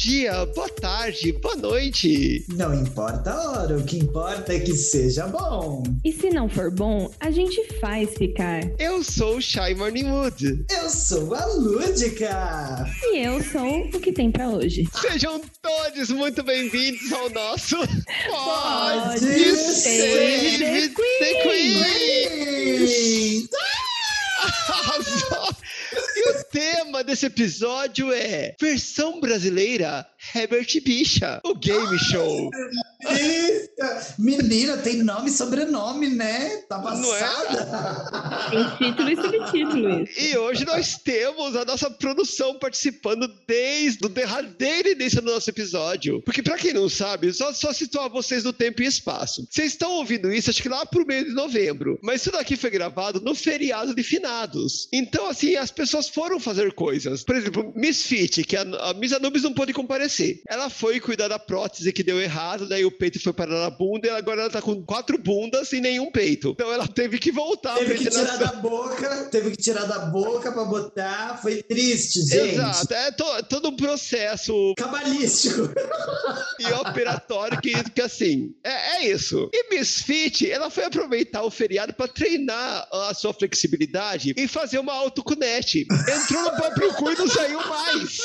dia, boa tarde, boa noite. Não importa a hora, o que importa é que seja bom. E se não for bom, a gente faz ficar. Eu sou o Shy Morningwood. Eu sou a Lúdica. E eu sou o que tem pra hoje. Sejam todos muito bem-vindos ao nosso Pode Save ser the Queen. Queen. Arrasou. O tema desse episódio é versão brasileira Herbert Bicha, o game show. Eita, Menina, tem nome e sobrenome, né? Tá é? passada. Tem título e subtítulo isso. E hoje nós temos a nossa produção participando desde o derradeiro início do nosso episódio. Porque pra quem não sabe, só, só situar vocês no tempo e espaço. Vocês estão ouvindo isso, acho que lá pro meio de novembro. Mas isso daqui foi gravado no feriado de finados. Então, assim, as pessoas foram fazer coisas. Por exemplo, Miss Fit, que a, a Miss Anubis não pôde comparecer. Ela foi cuidar da prótese que deu errado, daí o peito foi parar na bunda e agora ela tá com quatro bundas e nenhum peito. Então ela teve que voltar Teve pra que tirar da boca, teve que tirar da boca pra botar. Foi triste, gente. Exato, é to- todo um processo Cabalístico. e operatório que, que assim, é, é isso. E Misfit, ela foi aproveitar o feriado para treinar a sua flexibilidade e fazer uma autocunete. Entrou no próprio cu e não saiu mais.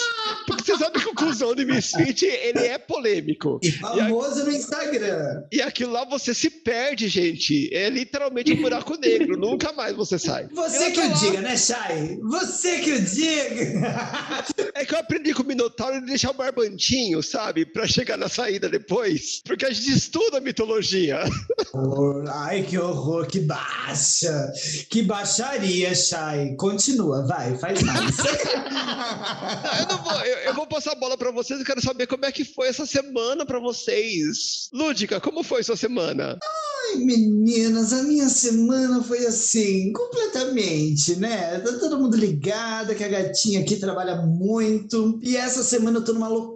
Porque você sabe que o cuzão de Misfit, ele é polêmico. E famoso no Instagram. E aquilo lá você se perde, gente. É literalmente um buraco negro. Nunca mais você sai. Você que o lá. diga, né, Chay? Você que o diga. É que eu aprendi com o Minotauro de deixar o barbantinho, sabe? Pra chegar na saída depois. Porque a gente estuda a mitologia. Ai, que horror, que baixa. Que baixaria, Chay. Continua, vai, faz mais. Eu, não vou, eu, eu vou passar a bola pra vocês. Eu quero saber como é que foi essa semana pra vocês. Lúdica, como foi sua semana? Ai, meninas, a minha semana foi assim, completamente, né? Tá todo mundo ligado que a gatinha aqui trabalha muito. E essa semana eu tô numa loucura,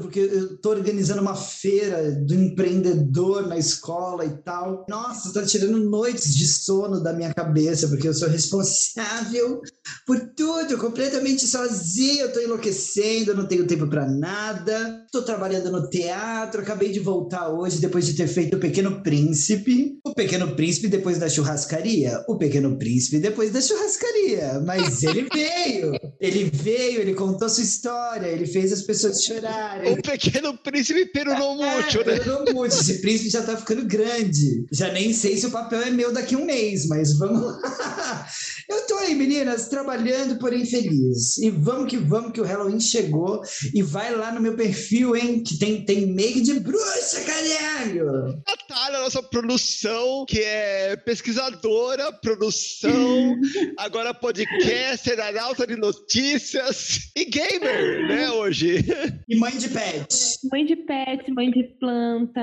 porque eu tô organizando uma feira do empreendedor na escola e tal. Nossa, tá tirando noites de sono da minha cabeça, porque eu sou responsável por tudo, completamente sozinha. Eu tô enlouquecendo, não tenho tempo pra nada. Tô trabalhando no teatro, acabei de voltar hoje depois de ter feito o Pequeno Príncipe. O Pequeno Príncipe depois da churrascaria. O Pequeno Príncipe depois da churrascaria. Mas ele veio. Ele veio, ele contou sua história, ele fez as pessoas chorarem. O pequeno príncipe peronomútil, né? É, não muito. Esse príncipe já tá ficando grande. Já nem sei se o papel é meu daqui a um mês, mas vamos lá. Eu tô aí, meninas, trabalhando, porém feliz. E vamos que vamos, que o Halloween chegou. E vai lá no meu perfil, hein? Que tem, tem make de bruxa, caralho! Natália, nossa produção, que é pesquisadora, produção, agora podcaster, arauta de notícias e gamer, né, hoje. E mãe de pet. Mãe de pet, mãe de planta,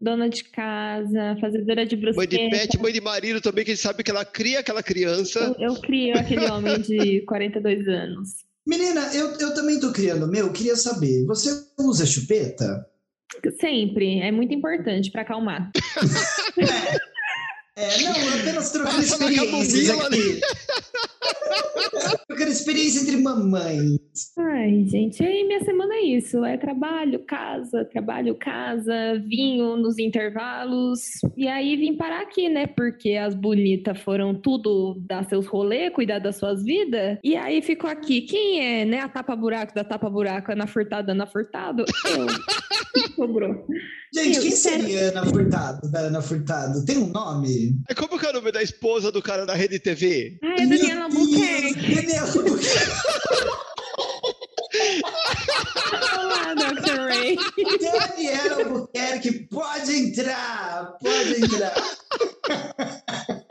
dona de casa, fazedora de Mãe de brusqueta. pet, mãe de marido também, que a gente sabe que ela cria aquela criança. Eu, eu crio aquele homem de 42 anos. Menina, eu, eu também tô criando o meu. Queria saber, você usa chupeta? Sempre. É muito importante pra acalmar. É, não, apenas trocando experiências aqui. trocando experiência entre mamães. Ai, gente, e aí minha semana é isso. É trabalho, casa, trabalho, casa, vinho nos intervalos. E aí vim parar aqui, né? Porque as bonitas foram tudo dar seus rolês, cuidar das suas vidas. E aí ficou aqui. Quem é, né? A tapa-buraco da tapa-buraco, Ana Furtado, Ana Furtado? Eu. Sobrou. Gente, Eu quem seria Ana Furtado, da Ana Furtado? Tem um nome? É como que é o nome da esposa do cara da Rede TV? Ah, é Daniela Albuquerque. Daniela Albuquerque. Olá, Dr. Ray. Daniela Albuquerque, pode entrar, pode entrar.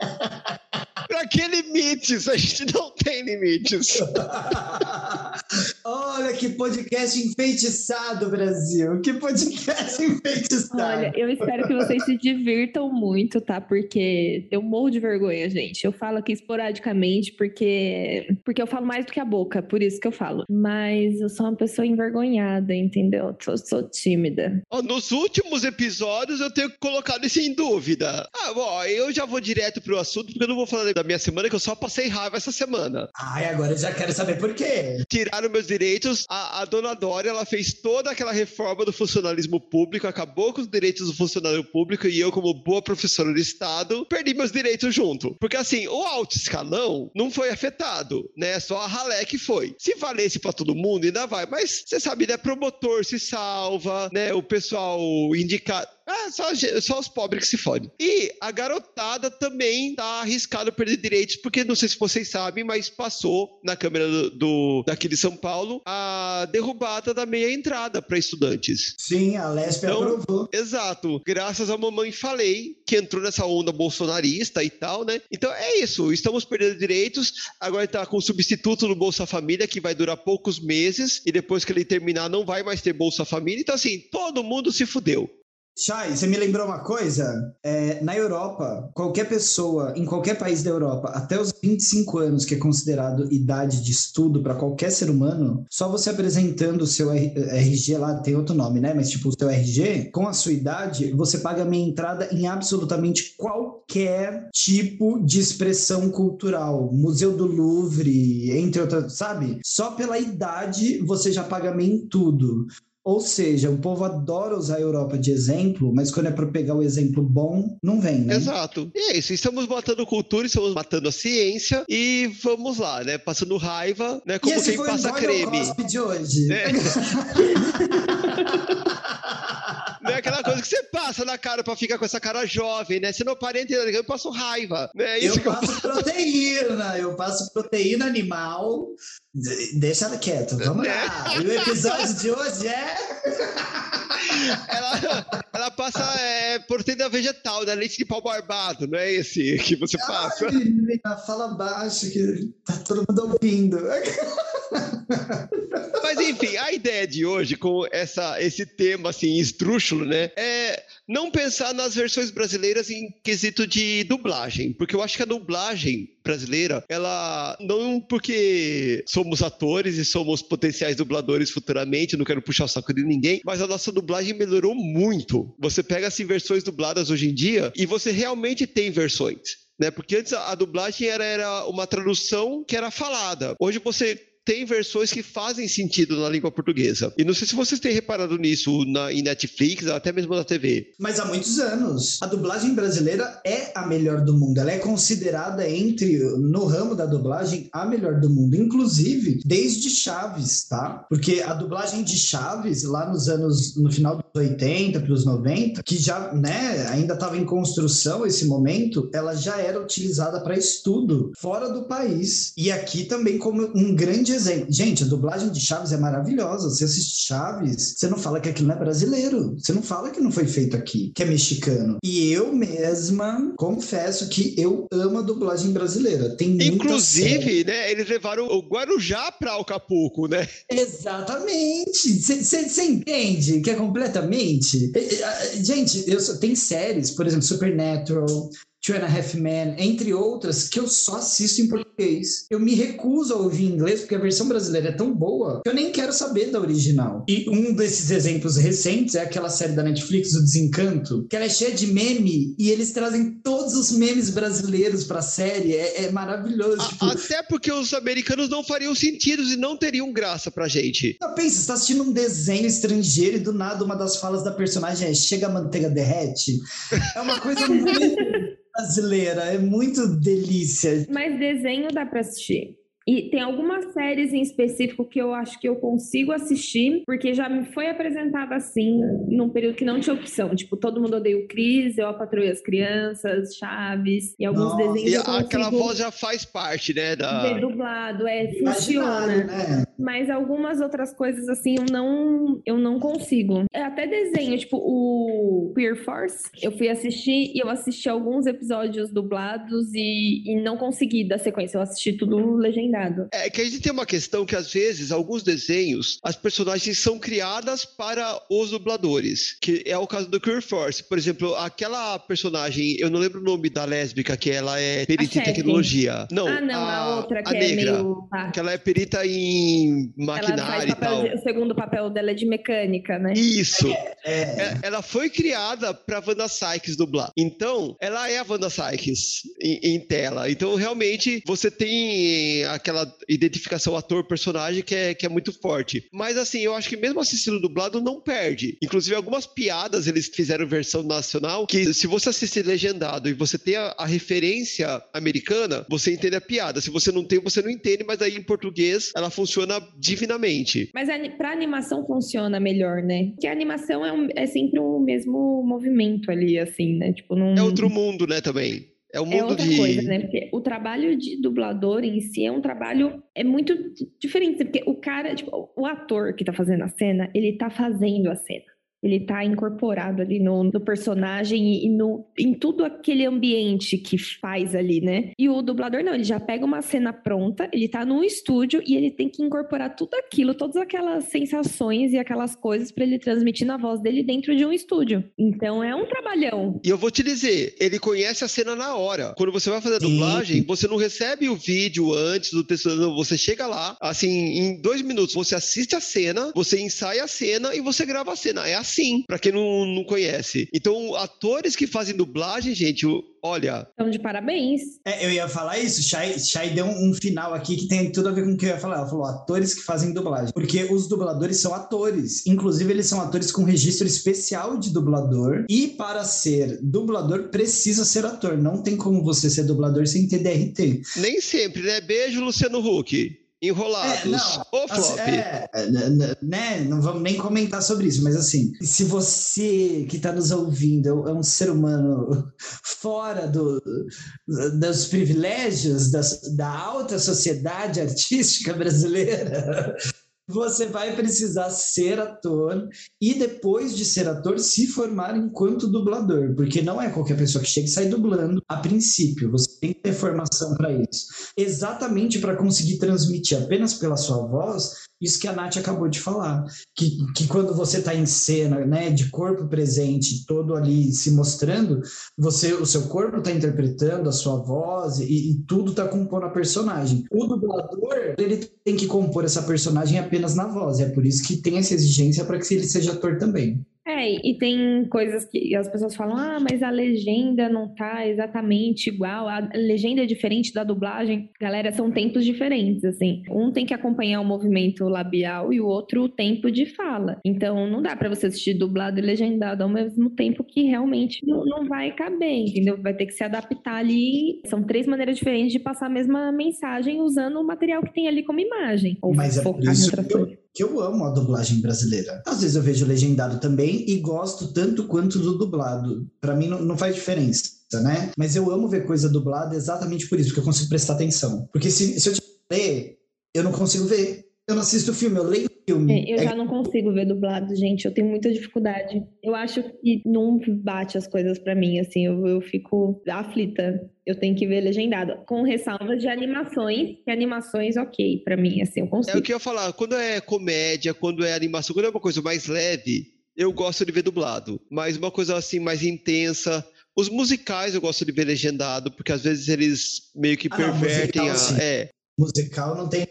Pra que limites? A gente não tem limites. Olha que podcast enfeitiçado, Brasil. Que podcast enfeitiçado. Olha, eu espero que vocês se divirtam muito, tá? Porque eu morro de vergonha, gente. Eu falo aqui esporadicamente porque porque eu falo mais do que a boca, por isso que eu falo. Mas eu sou uma pessoa envergonhada, entendeu? Eu sou tímida. Nos últimos episódios eu tenho colocado isso em dúvida. Ah, bom, eu já vou direto pro assunto, porque eu não vou falar da minha semana, que eu só passei raiva essa semana. Ai, agora eu já quero saber por quê. Tiraram meus direitos a, a dona Dória, ela fez toda aquela reforma do funcionalismo público, acabou com os direitos do funcionário público e eu, como boa professora do Estado, perdi meus direitos junto. Porque assim, o alto escalão não foi afetado, né? Só a ralé que foi. Se valesse para todo mundo, ainda vai. Mas você sabe, né? Promotor se salva, né? O pessoal indica ah, só, só, os pobres que se fodem. E a garotada também tá arriscado perder direitos, porque não sei se vocês sabem, mas passou na Câmara do, do daqui de São Paulo a derrubada da meia entrada para estudantes. Sim, a Lespe então, aprovou. Exato. Graças à mamãe falei, que entrou nessa onda bolsonarista e tal, né? Então é isso. Estamos perdendo direitos. Agora tá com o substituto do Bolsa Família, que vai durar poucos meses, e depois que ele terminar, não vai mais ter Bolsa Família. Então, assim, todo mundo se fudeu. Chay, você me lembrou uma coisa? É, na Europa, qualquer pessoa, em qualquer país da Europa, até os 25 anos, que é considerado idade de estudo para qualquer ser humano, só você apresentando o seu RG lá, tem outro nome, né? Mas tipo, o seu RG, com a sua idade, você paga a minha entrada em absolutamente qualquer tipo de expressão cultural. Museu do Louvre, entre outras, sabe? Só pela idade você já paga minha em tudo. Ou seja, o povo adora usar a Europa de exemplo, mas quando é para pegar o exemplo bom, não vem, né? Exato. E é isso, estamos matando cultura, estamos matando a ciência e vamos lá, né? Passando raiva, né? Como quem passa o creme. de hoje. Né? Não é aquela coisa que você passa na cara pra ficar com essa cara jovem, né? Se não parente, eu passo raiva. Né? É isso eu passo eu... proteína, eu passo proteína animal. Deixa ela quieto, vamos é. lá. E o episódio de hoje é. ela, ela passa é, proteína vegetal, né? Leite de pau barbado, não é esse que você passa? Fala baixo que tá todo mundo ouvindo. Mas enfim, a ideia de hoje com essa, esse tema assim estrúxulo, né, é não pensar nas versões brasileiras em quesito de dublagem, porque eu acho que a dublagem brasileira, ela não porque somos atores e somos potenciais dubladores futuramente, não quero puxar o saco de ninguém, mas a nossa dublagem melhorou muito. Você pega assim versões dubladas hoje em dia e você realmente tem versões. Né? Porque antes a dublagem era, era uma tradução que era falada. Hoje você tem versões que fazem sentido na língua portuguesa. E não sei se vocês têm reparado nisso na, em Netflix, até mesmo na TV. Mas há muitos anos. A dublagem brasileira é a melhor do mundo. Ela é considerada entre, no ramo da dublagem, a melhor do mundo. Inclusive, desde Chaves, tá? Porque a dublagem de Chaves, lá nos anos, no final dos 80 para os 90, que já, né, ainda estava em construção esse momento, ela já era utilizada para estudo fora do país. E aqui também como um grande exemplo. Gente, a dublagem de Chaves é maravilhosa. Você assiste Chaves, você não fala que aquilo não é brasileiro. Você não fala que não foi feito aqui, que é mexicano. E eu mesma confesso que eu amo a dublagem brasileira. Tem Inclusive, né, eles levaram o Guarujá para Acapulco, né? Exatamente. Você entende que é completamente. Gente, eu, tem séries, por exemplo, Supernatural, Two and a Half Men, entre outras, que eu só assisto em português. Eu me recuso a ouvir em inglês porque a versão brasileira é tão boa que eu nem quero saber da original. E um desses exemplos recentes é aquela série da Netflix, O Desencanto, que ela é cheia de meme e eles trazem todos os memes brasileiros pra série. É, é maravilhoso. A, tipo... Até porque os americanos não fariam sentido e não teriam graça pra gente. Não, pensa, você tá assistindo um desenho estrangeiro e do nada uma das falas da personagem é chega a manteiga derrete. É uma coisa muito brasileira, é muito delícia. Mas desenho dá para assistir. E tem algumas séries em específico que eu acho que eu consigo assistir, porque já me foi apresentada assim, num período que não tinha opção. Tipo, todo mundo odeia o Cris, eu a Patrulha as Crianças, Chaves, e alguns Nossa. desenhos. E aquela voz já faz parte, né? Da... De dublado, é, funciona. Né? Mas algumas outras coisas, assim, eu não, eu não consigo. É até desenho, tipo, o Queer Force, eu fui assistir e eu assisti alguns episódios dublados e, e não consegui dar sequência. Eu assisti tudo legendado É que a gente tem uma questão que, às vezes, alguns desenhos, as personagens são criadas para os dubladores, que é o caso do Queer Force. Por exemplo, aquela personagem, eu não lembro o nome da lésbica, que ela é perita em tecnologia. Não, ah, não, a, a outra que a é negra, meio... que ela é perita em maquinário e tal. o segundo papel dela é de mecânica, né? Isso. É, é. Ela foi criada pra Wanda Sykes dublar. Então, ela é a Wanda Sykes em, em tela. Então, realmente, você tem aquela identificação ator-personagem que é, que é muito forte. Mas, assim, eu acho que mesmo assistindo dublado, não perde. Inclusive, algumas piadas eles fizeram versão nacional que, se você assistir legendado e você tem a, a referência americana, você entende a piada. Se você não tem, você não entende, mas aí em português ela funciona divinamente. Mas para animação funciona melhor, né? Porque a animação é, um, é sempre o mesmo movimento ali, assim, né? Tipo, É outro mundo, né, também. É o mundo é outra de... coisa, né? Porque o trabalho de dublador em si é um trabalho é muito diferente, porque o cara, tipo, o ator que tá fazendo a cena, ele tá fazendo a cena ele tá incorporado ali no, no personagem e, no, em tudo aquele ambiente que faz ali, né? E o dublador não, ele já pega uma cena pronta, ele tá num estúdio e ele tem que incorporar tudo aquilo, todas aquelas sensações e aquelas coisas para ele transmitir na voz dele dentro de um estúdio. Então é um trabalhão. E eu vou te dizer, ele conhece a cena na hora. Quando você vai fazer a dublagem, Sim. você não recebe o vídeo antes do texto, não, você chega lá, assim, em dois minutos, você assiste a cena, você ensaia a cena e você grava a cena. É assim assim, para quem não, não conhece. Então, atores que fazem dublagem, gente, olha. Estão de parabéns. É, eu ia falar isso, Shai, Shai deu um, um, final aqui que tem tudo a ver com o que eu ia falar. Ela falou atores que fazem dublagem. Porque os dubladores são atores. Inclusive, eles são atores com registro especial de dublador. E para ser dublador, precisa ser ator. Não tem como você ser dublador sem ter DRT. Nem sempre, né? Beijo, Luciano Huck. Enrolados. É, não, assim, flop. É, é né, não vamos nem comentar sobre isso, mas assim, se você que está nos ouvindo é um ser humano fora do, dos privilégios das, da alta sociedade artística brasileira, você vai precisar ser ator e depois de ser ator se formar enquanto dublador, porque não é qualquer pessoa que chega e sai dublando a princípio, você tem que ter formação para isso. Exatamente para conseguir transmitir apenas pela sua voz isso que a Nath acabou de falar, que, que quando você está em cena, né, de corpo presente, todo ali se mostrando, você, o seu corpo está interpretando a sua voz e, e tudo está compondo a personagem. O dublador, ele tem que compor essa personagem apenas na voz, é por isso que tem essa exigência para que ele seja ator também. É, e tem coisas que as pessoas falam, ah, mas a legenda não tá exatamente igual, a legenda é diferente da dublagem. Galera, são tempos diferentes, assim. Um tem que acompanhar o movimento labial e o outro o tempo de fala. Então, não dá para você assistir dublado e legendado ao mesmo tempo que realmente não, não vai caber, entendeu? Vai ter que se adaptar ali. São três maneiras diferentes de passar a mesma mensagem usando o material que tem ali como imagem. Ou mas é por isso que eu, que eu amo a dublagem brasileira. Às vezes eu vejo legendado também e gosto tanto quanto do dublado. Para mim não, não faz diferença, né? Mas eu amo ver coisa dublada exatamente por isso, porque eu consigo prestar atenção. Porque se, se eu te ler, eu não consigo ver. Eu não assisto filme, eu leio filme. É, eu é... já não consigo ver dublado, gente. Eu tenho muita dificuldade. Eu acho que não bate as coisas para mim, assim. Eu, eu fico aflita. Eu tenho que ver legendado. Com ressalvas de animações. Que animações, ok, para mim, assim, eu consigo. É o que eu ia falar. Quando é comédia, quando é animação, quando é uma coisa mais leve, eu gosto de ver dublado. Mas uma coisa assim, mais intensa. Os musicais eu gosto de ver legendado, porque às vezes eles meio que ah, pervertem não, musical, a. É, musical não tem.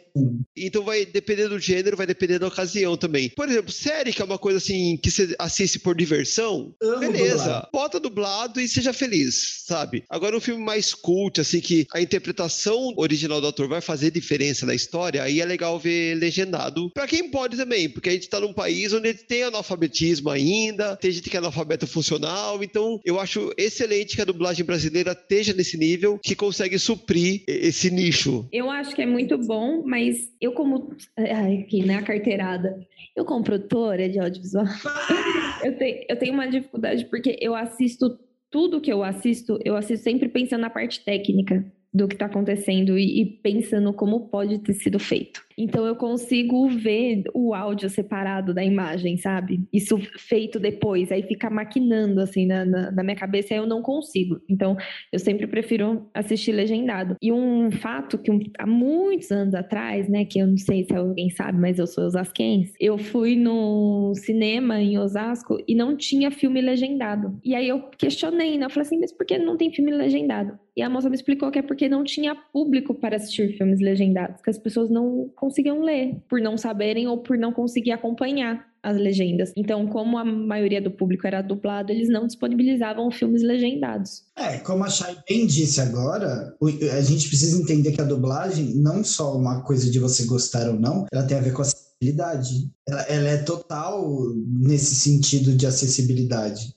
Então vai depender do gênero, vai depender da ocasião também. Por exemplo, série que é uma coisa assim que você assiste por diversão, Amo beleza. Dublado. Bota dublado e seja feliz, sabe? Agora um filme mais cult, assim, que a interpretação original do ator vai fazer diferença na história, aí é legal ver legendado. Pra quem pode também, porque a gente tá num país onde tem analfabetismo ainda, tem gente que é analfabeto funcional, então eu acho excelente que a dublagem brasileira esteja nesse nível, que consegue suprir esse nicho. Eu acho acho que é muito bom, mas eu como aqui, né, a carteirada, eu como produtora de audiovisual, eu tenho, eu tenho uma dificuldade porque eu assisto tudo que eu assisto, eu assisto sempre pensando na parte técnica do que está acontecendo e, e, pensando como pode ter sido feito. Então eu consigo ver o áudio separado da imagem, sabe? Isso feito depois, aí fica maquinando assim na, na, na minha cabeça, aí eu não consigo. Então eu sempre prefiro assistir legendado. E um fato que um, há muitos anos atrás, né, que eu não sei se alguém sabe, mas eu sou osasquense, eu fui no cinema em Osasco e não tinha filme legendado. E aí eu questionei, né? Eu falei assim, mas por que não tem filme legendado? E a moça me explicou que é porque não tinha público para assistir filmes legendados, que as pessoas não conseguiam ler, por não saberem ou por não conseguir acompanhar as legendas. Então, como a maioria do público era dublado, eles não disponibilizavam filmes legendados. É, como a Chay bem disse agora, a gente precisa entender que a dublagem não só uma coisa de você gostar ou não, ela tem a ver com acessibilidade. Ela, ela é total nesse sentido de acessibilidade.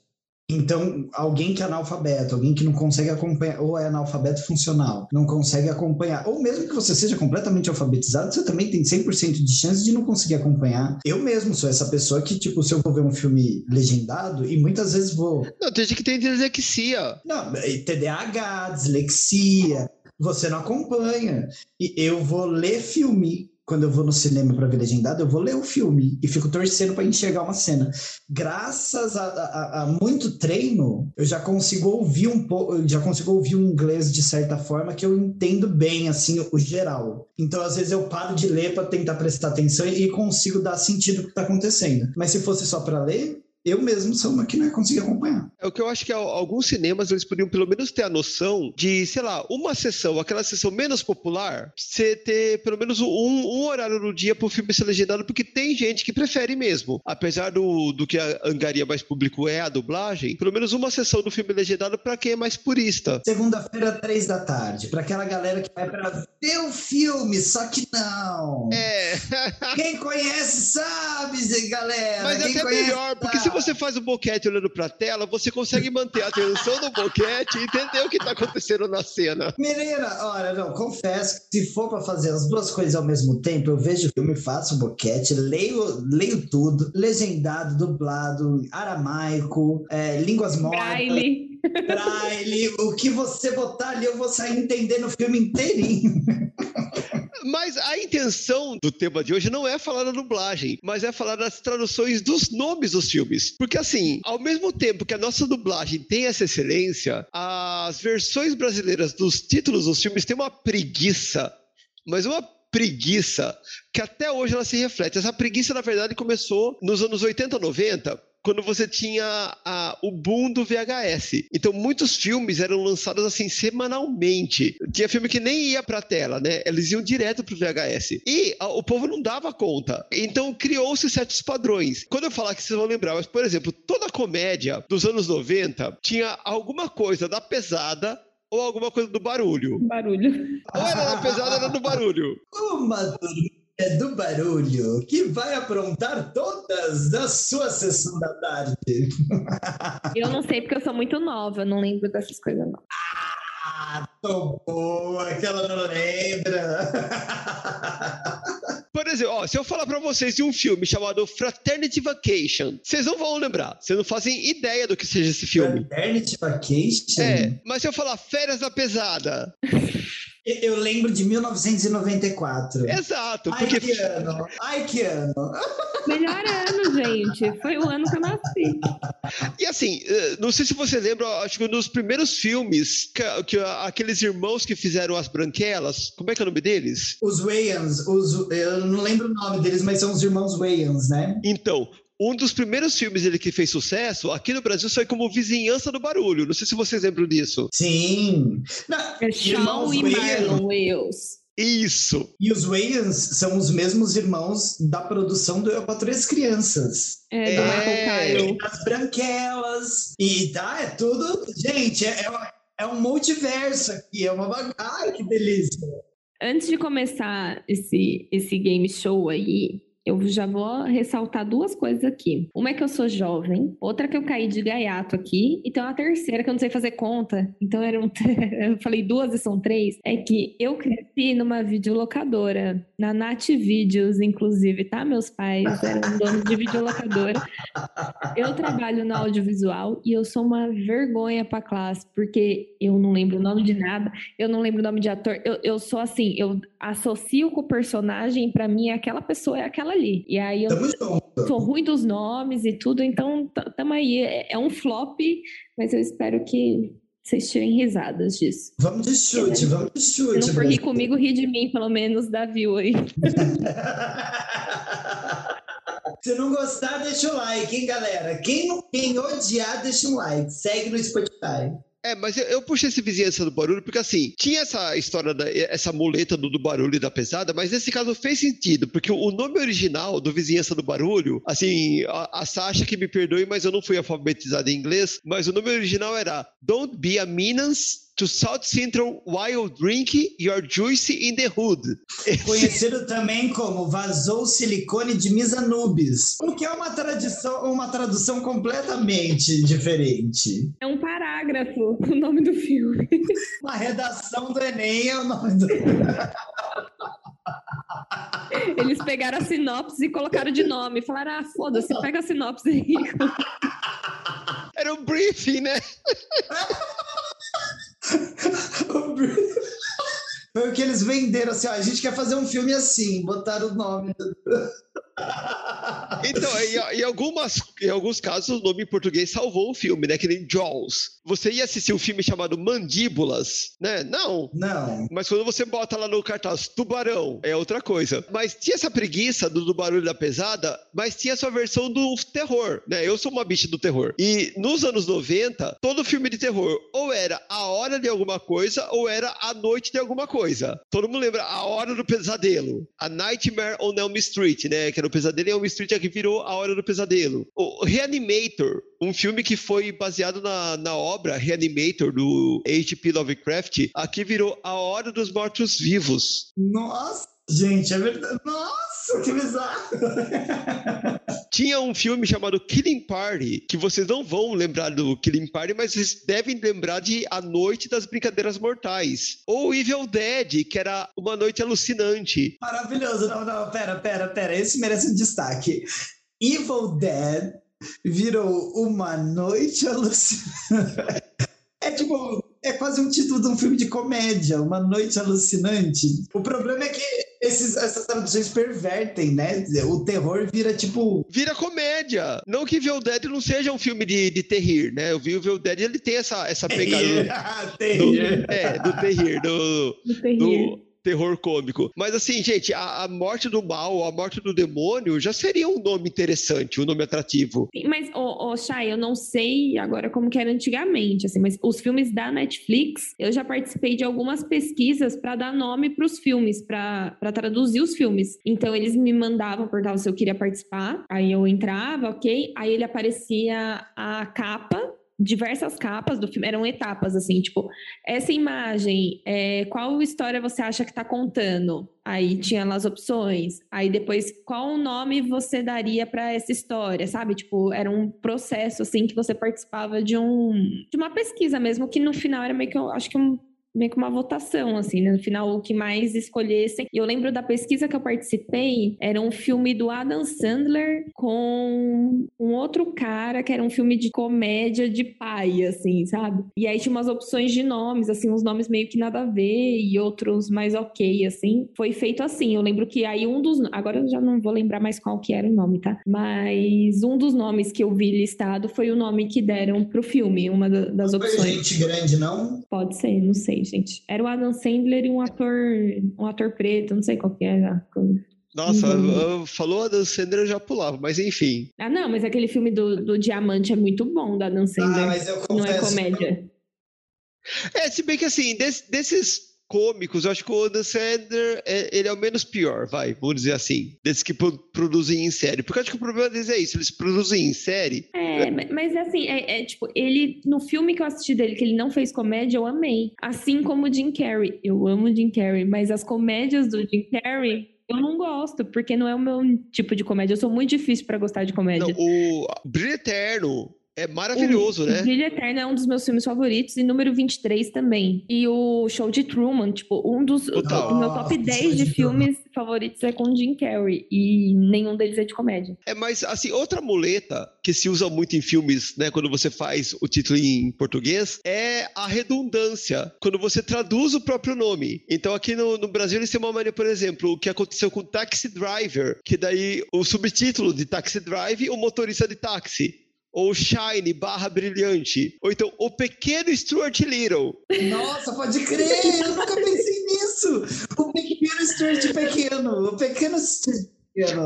Então, alguém que é analfabeto, alguém que não consegue acompanhar, ou é analfabeto funcional, não consegue acompanhar, ou mesmo que você seja completamente alfabetizado, você também tem 100% de chance de não conseguir acompanhar. Eu mesmo sou essa pessoa que, tipo, se eu vou ver um filme legendado, e muitas vezes vou. Não, tem gente que tem dislexia. Não, TDAH, dislexia, você não acompanha. E eu vou ler filme quando eu vou no cinema para ver legendado, eu vou ler o filme e fico torcendo para enxergar uma cena. Graças a, a, a, muito treino, eu já consigo ouvir um pouco, já consigo ouvir o inglês de certa forma que eu entendo bem assim o geral. Então às vezes eu paro de ler para tentar prestar atenção e consigo dar sentido o que está acontecendo. Mas se fosse só para ler, eu mesmo sou uma que não consegui acompanhar. É o que eu acho que alguns cinemas eles podiam pelo menos ter a noção de, sei lá, uma sessão, aquela sessão menos popular, você ter pelo menos um, um horário no dia para o filme ser legendado, porque tem gente que prefere mesmo. Apesar do, do que a angaria mais público é a dublagem, pelo menos uma sessão do filme legendado para quem é mais purista. Segunda-feira, três da tarde, para aquela galera que vai para ver o filme, só que não. É. quem conhece sabe, galera. Mas quem é até melhor, porque se você faz o boquete olhando para a tela, você consegue manter a atenção no boquete e entender o que está acontecendo na cena. Menina, olha, não, confesso que se for para fazer as duas coisas ao mesmo tempo, eu vejo o filme, faço o boquete, leio, leio tudo, legendado, dublado, aramaico, é, línguas mortas. Braille. Braille, o que você botar ali, eu vou sair entendendo o filme inteirinho. Mas a intenção do tema de hoje não é falar da dublagem, mas é falar das traduções dos nomes dos filmes. Porque, assim, ao mesmo tempo que a nossa dublagem tem essa excelência, as versões brasileiras dos títulos dos filmes têm uma preguiça, mas uma preguiça que até hoje ela se reflete. Essa preguiça, na verdade, começou nos anos 80, 90, quando você tinha a, o boom do VHS. Então, muitos filmes eram lançados assim semanalmente. Tinha filme que nem ia pra tela, né? Eles iam direto pro VHS. E a, o povo não dava conta. Então, criou-se certos padrões. Quando eu falar que vocês vão lembrar, mas, por exemplo, toda comédia dos anos 90 tinha alguma coisa da pesada ou alguma coisa do barulho. Barulho. Ou era da pesada, ou era do barulho. Uma é do barulho que vai aprontar todas as suas sessões da tarde. Eu não sei porque eu sou muito nova, não lembro dessas coisas não. Ah, tô boa, que ela não lembra. Por exemplo, ó, se eu falar para vocês de um filme chamado Fraternity Vacation, vocês não vão lembrar. Vocês não fazem ideia do que seja esse filme. Fraternity Vacation? É, mas se eu falar Férias da Pesada. Eu lembro de 1994. Exato. Ai, porque... que ano! Ai, que ano! Melhor ano, gente. Foi o ano que eu nasci. E assim, eh, não sei se você lembra, acho que dos primeiros filmes que, que aqueles irmãos que fizeram As Branquelas, como é que é o nome deles? Os Wayans, os, eu não lembro o nome deles, mas são os irmãos Wayans, né? Então, um dos primeiros filmes dele que fez sucesso aqui no Brasil foi como Vizinhança do Barulho. Não sei se vocês lembram disso. Sim. é Shawn e Marlon Wales. Isso. E os Wayans são os mesmos irmãos da produção do Eu para Três Crianças. É, é... As Branquelas. E tá, é tudo. Gente, é, é, é um multiverso aqui. É uma bagagem. Ai, que delícia. Antes de começar esse, esse game show aí, eu já vou ressaltar duas coisas aqui. Uma é que eu sou jovem, outra que eu caí de gaiato aqui, e tem uma terceira que eu não sei fazer conta. Então era um... eu falei duas e são três. É que eu cresci numa videolocadora, na Nat Videos, inclusive, tá? Meus pais eram donos de videolocadora. Eu trabalho no audiovisual e eu sou uma vergonha pra classe, porque eu não lembro o nome de nada, eu não lembro o nome de ator. Eu, eu sou assim, eu associo com o personagem, para mim, aquela pessoa é aquela ali. E aí eu sou ruim dos nomes e tudo, então tamo aí. É, é um flop, mas eu espero que vocês tirem risadas disso. Vamos de chute, é. vamos de chute. Se não for rir comigo, ri de mim, pelo menos, da view aí. Se não gostar, deixa o like, hein, galera? Quem, quem odiar, deixa um like. Segue no Spotify. É, mas eu, eu puxei esse vizinhança do barulho porque assim, tinha essa história, da, essa muleta do, do barulho e da pesada, mas nesse caso fez sentido, porque o nome original do vizinhança do barulho, assim, a, a Sasha que me perdoe, mas eu não fui alfabetizado em inglês, mas o nome original era Don't Be a Menace to South Central while drink your juice in the hood. Conhecido também como vazou silicone de Misanubis, o que é uma tradição, uma tradução completamente diferente. É um parágrafo o nome do filme. Uma redação do Enem é o nome do Eles pegaram a sinopse e colocaram de nome. Falaram, ah, foda-se, pega a sinopse aí. Era um briefing, né? Foi o que eles venderam assim, ó, a gente quer fazer um filme assim, botaram o nome. Então, em, em, algumas, em alguns casos, o nome em português salvou o filme, né? Que nem Jaws. Você ia assistir um filme chamado Mandíbulas, né? Não. Não. Mas quando você bota lá no cartaz Tubarão, é outra coisa. Mas tinha essa preguiça do, do barulho da pesada, mas tinha a sua versão do terror, né? Eu sou uma bicha do terror. E nos anos 90, todo filme de terror ou era a hora de alguma coisa ou era a noite de alguma coisa. Todo mundo lembra a hora do pesadelo. A Nightmare on Elm Street, né? Que era o pesadelo em Elm Street, é que virou a hora do pesadelo. O Reanimator, um filme que foi baseado na, na obra Reanimator do H.P. Lovecraft, aqui virou A Hora dos Mortos-Vivos. Nossa! Gente, é verdade. Nossa, que bizarro! Tinha um filme chamado Killing Party, que vocês não vão lembrar do Killing Party, mas vocês devem lembrar de A Noite das Brincadeiras Mortais. Ou Evil Dead, que era uma noite alucinante. Maravilhoso. Não, não, pera, pera, pera. Esse merece um destaque. Evil Dead virou uma noite alucinante. É tipo, é quase um título de um filme de comédia, Uma Noite Alucinante. O problema é que esses, essas traduções pervertem, né? O terror vira tipo. Vira comédia. Não que Evil Dead não seja um filme de, de terrir, né? O Evil Dead ele tem essa, essa pegada. do, é, do terrir. Do, do. Do, terror cômico. Mas assim, gente, a, a, morte do mal, a morte do demônio já seria um nome interessante, um nome atrativo. Mas, ô, Chay, eu não sei agora como que era antigamente, assim, mas os filmes da Netflix, eu já participei de algumas pesquisas para dar nome para os filmes, para traduzir os filmes. Então, eles me mandavam, perguntavam se eu queria participar, aí eu entrava, ok? Aí ele aparecia a capa diversas capas do filme, eram etapas, assim, tipo, essa imagem, é, qual história você acha que está contando? Aí tinha lá as opções. Aí depois, qual nome você daria para essa história, sabe? Tipo, era um processo, assim, que você participava de um de uma pesquisa mesmo, que no final era meio que, eu acho que um meio que uma votação, assim, né? No final, o que mais escolhessem. E eu lembro da pesquisa que eu participei, era um filme do Adam Sandler com um outro cara, que era um filme de comédia de pai, assim, sabe? E aí tinha umas opções de nomes, assim, uns nomes meio que nada a ver e outros mais ok, assim. Foi feito assim. Eu lembro que aí um dos. Agora eu já não vou lembrar mais qual que era o nome, tá? Mas um dos nomes que eu vi listado foi o nome que deram pro filme, uma das opções. Foi gente grande, não? Pode ser, não sei gente. Era o Adam Sandler e um ator, um ator preto, não sei qual que era. Nossa, falou Adam Sandler, eu já pulava, mas enfim. Ah, não, mas aquele filme do, do Diamante é muito bom, da Adam Sandler. Ah, mas eu confesso, não é comédia. É, se bem que assim, desse, desses cômicos, eu acho que o Adam Sandler, é, ele é o menos pior, vai, vamos dizer assim, desses que pro, produzem em série. Porque eu acho que o problema deles é isso, eles produzem em série. É, mas assim, é, é, tipo, ele, no filme que eu assisti dele, que ele não fez comédia, eu amei. Assim como o Jim Carrey. Eu amo o Jim Carrey, mas as comédias do Jim Carrey eu não gosto, porque não é o meu tipo de comédia. Eu sou muito difícil para gostar de comédia. Não, o Brilho Eterno, é maravilhoso, o, né? O Brilho Eterno é um dos meus filmes favoritos e número 23 também. E o Show de Truman, tipo, um dos. Total. O meu top 10 de filmes favoritos é com o Jim Carrey. E nenhum deles é de comédia. É, mas, assim, outra muleta que se usa muito em filmes, né, quando você faz o título em português, é a redundância. Quando você traduz o próprio nome. Então, aqui no, no Brasil, eles têm uma maneira, por exemplo, o que aconteceu com Taxi Driver, que daí o subtítulo de Taxi Drive, o motorista de táxi ou Shine barra brilhante, ou então o pequeno Stuart Little. Nossa, pode crer, eu nunca pensei nisso. O pequeno Stuart pequeno, o pequeno Stuart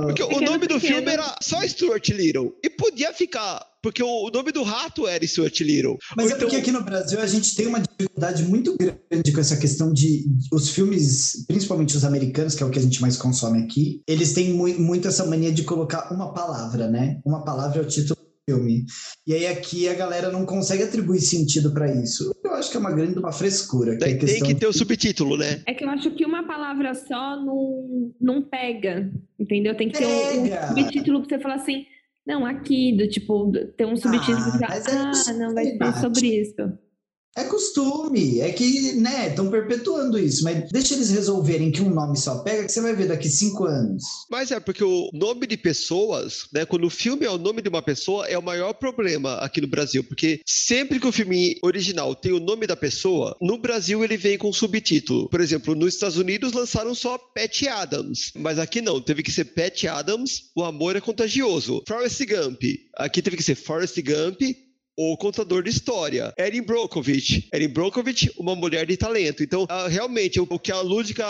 porque o nome do filme era só Stuart Little. E podia ficar porque o nome do rato era Stuart Little. Mas é então... porque aqui no Brasil a gente tem uma dificuldade muito grande com essa questão de os filmes, principalmente os americanos, que é o que a gente mais consome aqui, eles têm muito, muito essa mania de colocar uma palavra, né? Uma palavra é o título filme. E aí aqui a galera não consegue atribuir sentido para isso. Eu acho que é uma grande uma frescura. Que é tem que ter o subtítulo, né? É que eu acho que uma palavra só não, não pega, entendeu? Tem que ter um, um subtítulo pra você falar assim, não, aqui, do tipo, ter um subtítulo ah, pra, é ah, não, vai ser sobre isso. É costume, é que, né, estão perpetuando isso, mas deixa eles resolverem que um nome só pega, que você vai ver daqui cinco anos. Mas é porque o nome de pessoas, né, quando o filme é o nome de uma pessoa, é o maior problema aqui no Brasil, porque sempre que o filme original tem o nome da pessoa, no Brasil ele vem com subtítulo. Por exemplo, nos Estados Unidos lançaram só Pat Adams, mas aqui não, teve que ser Pat Adams, O Amor é Contagioso. Forrest Gump, aqui teve que ser Forrest Gump, o contador de história. Erin Brockovich. Erin Brockovich, uma mulher de talento. Então, uh, realmente, o, o, que a Lúdica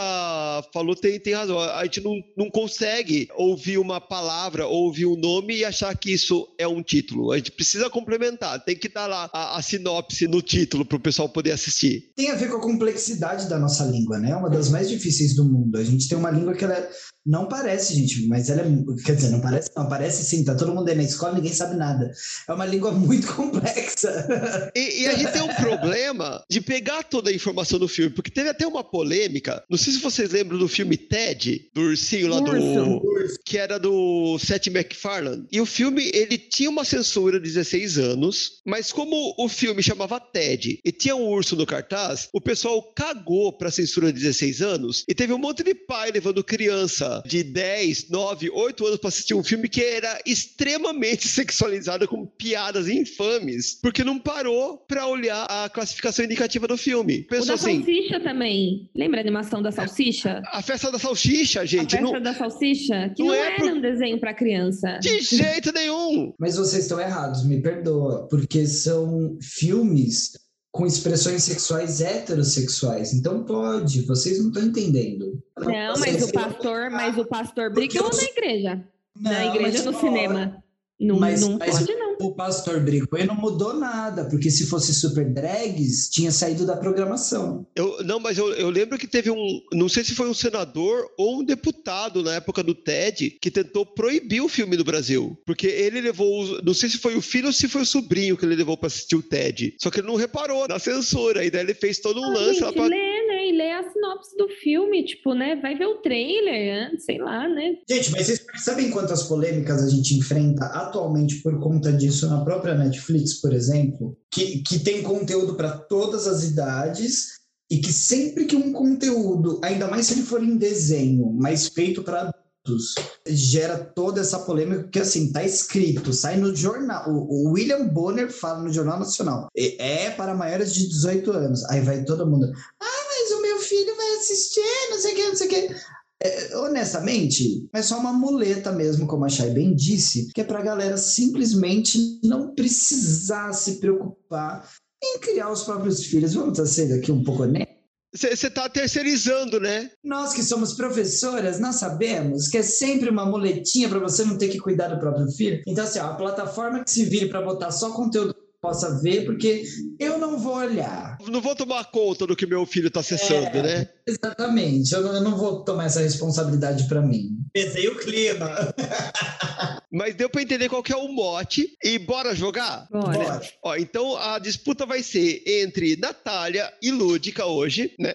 falou tem, tem razão. A gente não, não consegue ouvir uma palavra, ouvir um nome e achar que isso é um título. A gente precisa complementar. Tem que dar lá a, a sinopse no título para o pessoal poder assistir. Tem a ver com a complexidade da nossa língua, né? É uma das mais difíceis do mundo. A gente tem uma língua que ela é não parece, gente, mas ela é. Quer dizer, não parece, não. Parece sim, tá todo mundo aí na escola ninguém sabe nada. É uma língua muito complexa. E, e, a gente tem um problema de pegar toda a informação do filme, porque teve até uma polêmica. Não sei se vocês lembram do filme Ted, do ursinho lá do. Urso. Que era do Seth MacFarlane. E o filme, ele tinha uma censura de 16 anos, mas como o filme chamava Ted e tinha um urso no cartaz, o pessoal cagou pra censura de 16 anos e teve um monte de pai levando criança de 10, 9, 8 anos para assistir um filme que era extremamente sexualizado com piadas infames, porque não parou para olhar a classificação indicativa do filme. Pensou o da assim, salsicha também. Lembra a animação da salsicha? A, a festa da salsicha, gente. A festa não, da salsicha, que não, não é era por... um desenho para criança. De jeito nenhum. Mas vocês estão errados, me perdoa, porque são filmes com expressões sexuais heterossexuais. Então pode, vocês não estão entendendo. Não, mas o pastor, mas o pastor brigou na igreja. Não, na igreja no cinema. Não, mas, não mas pode, não. O pastor brigou e não mudou nada, porque se fosse super drags, tinha saído da programação. Eu, não, mas eu, eu lembro que teve um. Não sei se foi um senador ou um deputado na época do TED que tentou proibir o filme no Brasil. Porque ele levou. Não sei se foi o filho ou se foi o sobrinho que ele levou para assistir o TED. Só que ele não reparou na censura. E daí ele fez todo um ah, lance gente, lá pra. Lê, né? E lê a sinopse do filme, tipo, né? Vai ver o trailer antes, sei lá, né? Gente, mas vocês sabem quantas polêmicas a gente enfrenta atualmente por conta disso na própria Netflix, por exemplo, que, que tem conteúdo para todas as idades e que sempre que um conteúdo, ainda mais se ele for em desenho, mas feito para adultos, gera toda essa polêmica, que assim, tá escrito, sai no jornal. O, o William Bonner fala no Jornal Nacional. É para maiores de 18 anos. Aí vai todo mundo. Ah, mas o meu filho vai assistir, não sei o que, não sei o que. É, honestamente, é só uma muleta mesmo, como a Chay bem disse, que é para a galera simplesmente não precisar se preocupar em criar os próprios filhos. Vamos estar sendo aqui um pouco né? Você está terceirizando, né? Nós que somos professoras, nós sabemos que é sempre uma muletinha para você não ter que cuidar do próprio filho. Então, assim, ó, a plataforma que se vire para botar só conteúdo possa ver, porque eu não vou olhar. Não vou tomar conta do que meu filho está acessando, é, né? Exatamente. Eu não, eu não, vou tomar essa responsabilidade para mim. Pensei o clima. Mas deu para entender qual que é o mote e bora jogar? Bora. bora. Ó, então a disputa vai ser entre Natália e Lúdica hoje, né?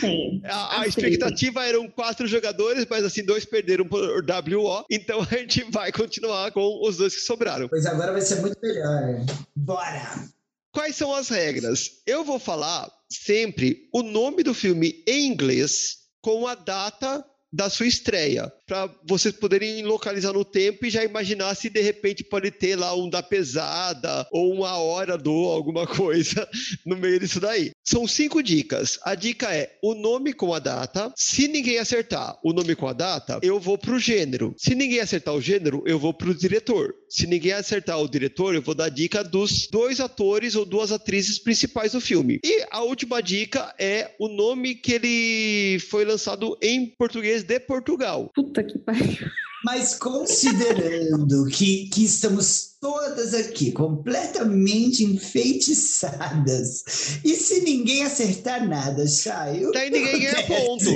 Sim. a, a expectativa eram quatro jogadores, mas assim, dois perderam por WO. Então a gente vai continuar com os dois que sobraram. Pois agora vai ser muito melhor. Bora! Quais são as regras? Eu vou falar sempre o nome do filme em inglês com a data da sua estreia, para vocês poderem localizar no tempo e já imaginar se de repente pode ter lá um da pesada ou uma hora do alguma coisa no meio disso daí. São cinco dicas. A dica é o nome com a data. Se ninguém acertar o nome com a data, eu vou para o gênero. Se ninguém acertar o gênero, eu vou para o diretor. Se ninguém acertar o diretor, eu vou dar dica dos dois atores ou duas atrizes principais do filme. E a última dica é o nome que ele foi lançado em português de Portugal. Puta que pariu. Mas considerando que, que estamos todas aqui completamente enfeitiçadas, e se ninguém acertar nada, Chay? Daí que ninguém ganha ponto.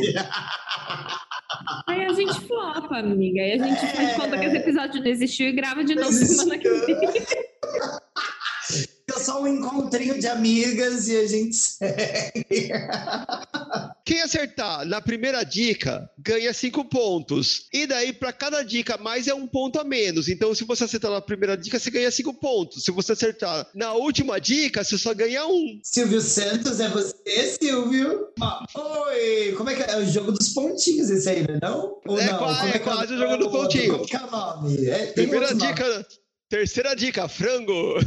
Aí a gente flopa, amiga. Aí a gente faz É. conta que esse episódio não existiu e grava de novo semana que vem. É só um encontrinho de amigas e a gente segue. Quem acertar na primeira dica ganha cinco pontos. E daí, para cada dica mais é um ponto a menos. Então, se você acertar na primeira dica, você ganha cinco pontos. Se você acertar na última dica, você só ganha um. Silvio Santos, é você, Silvio? Ó, oi! Como é que é? É o jogo dos pontinhos esse aí, não é não? Ou É não? qua- Como é que quase o jogo do pontinho. Como que é o nome? É, Primeira nome. Terceira dica, frango.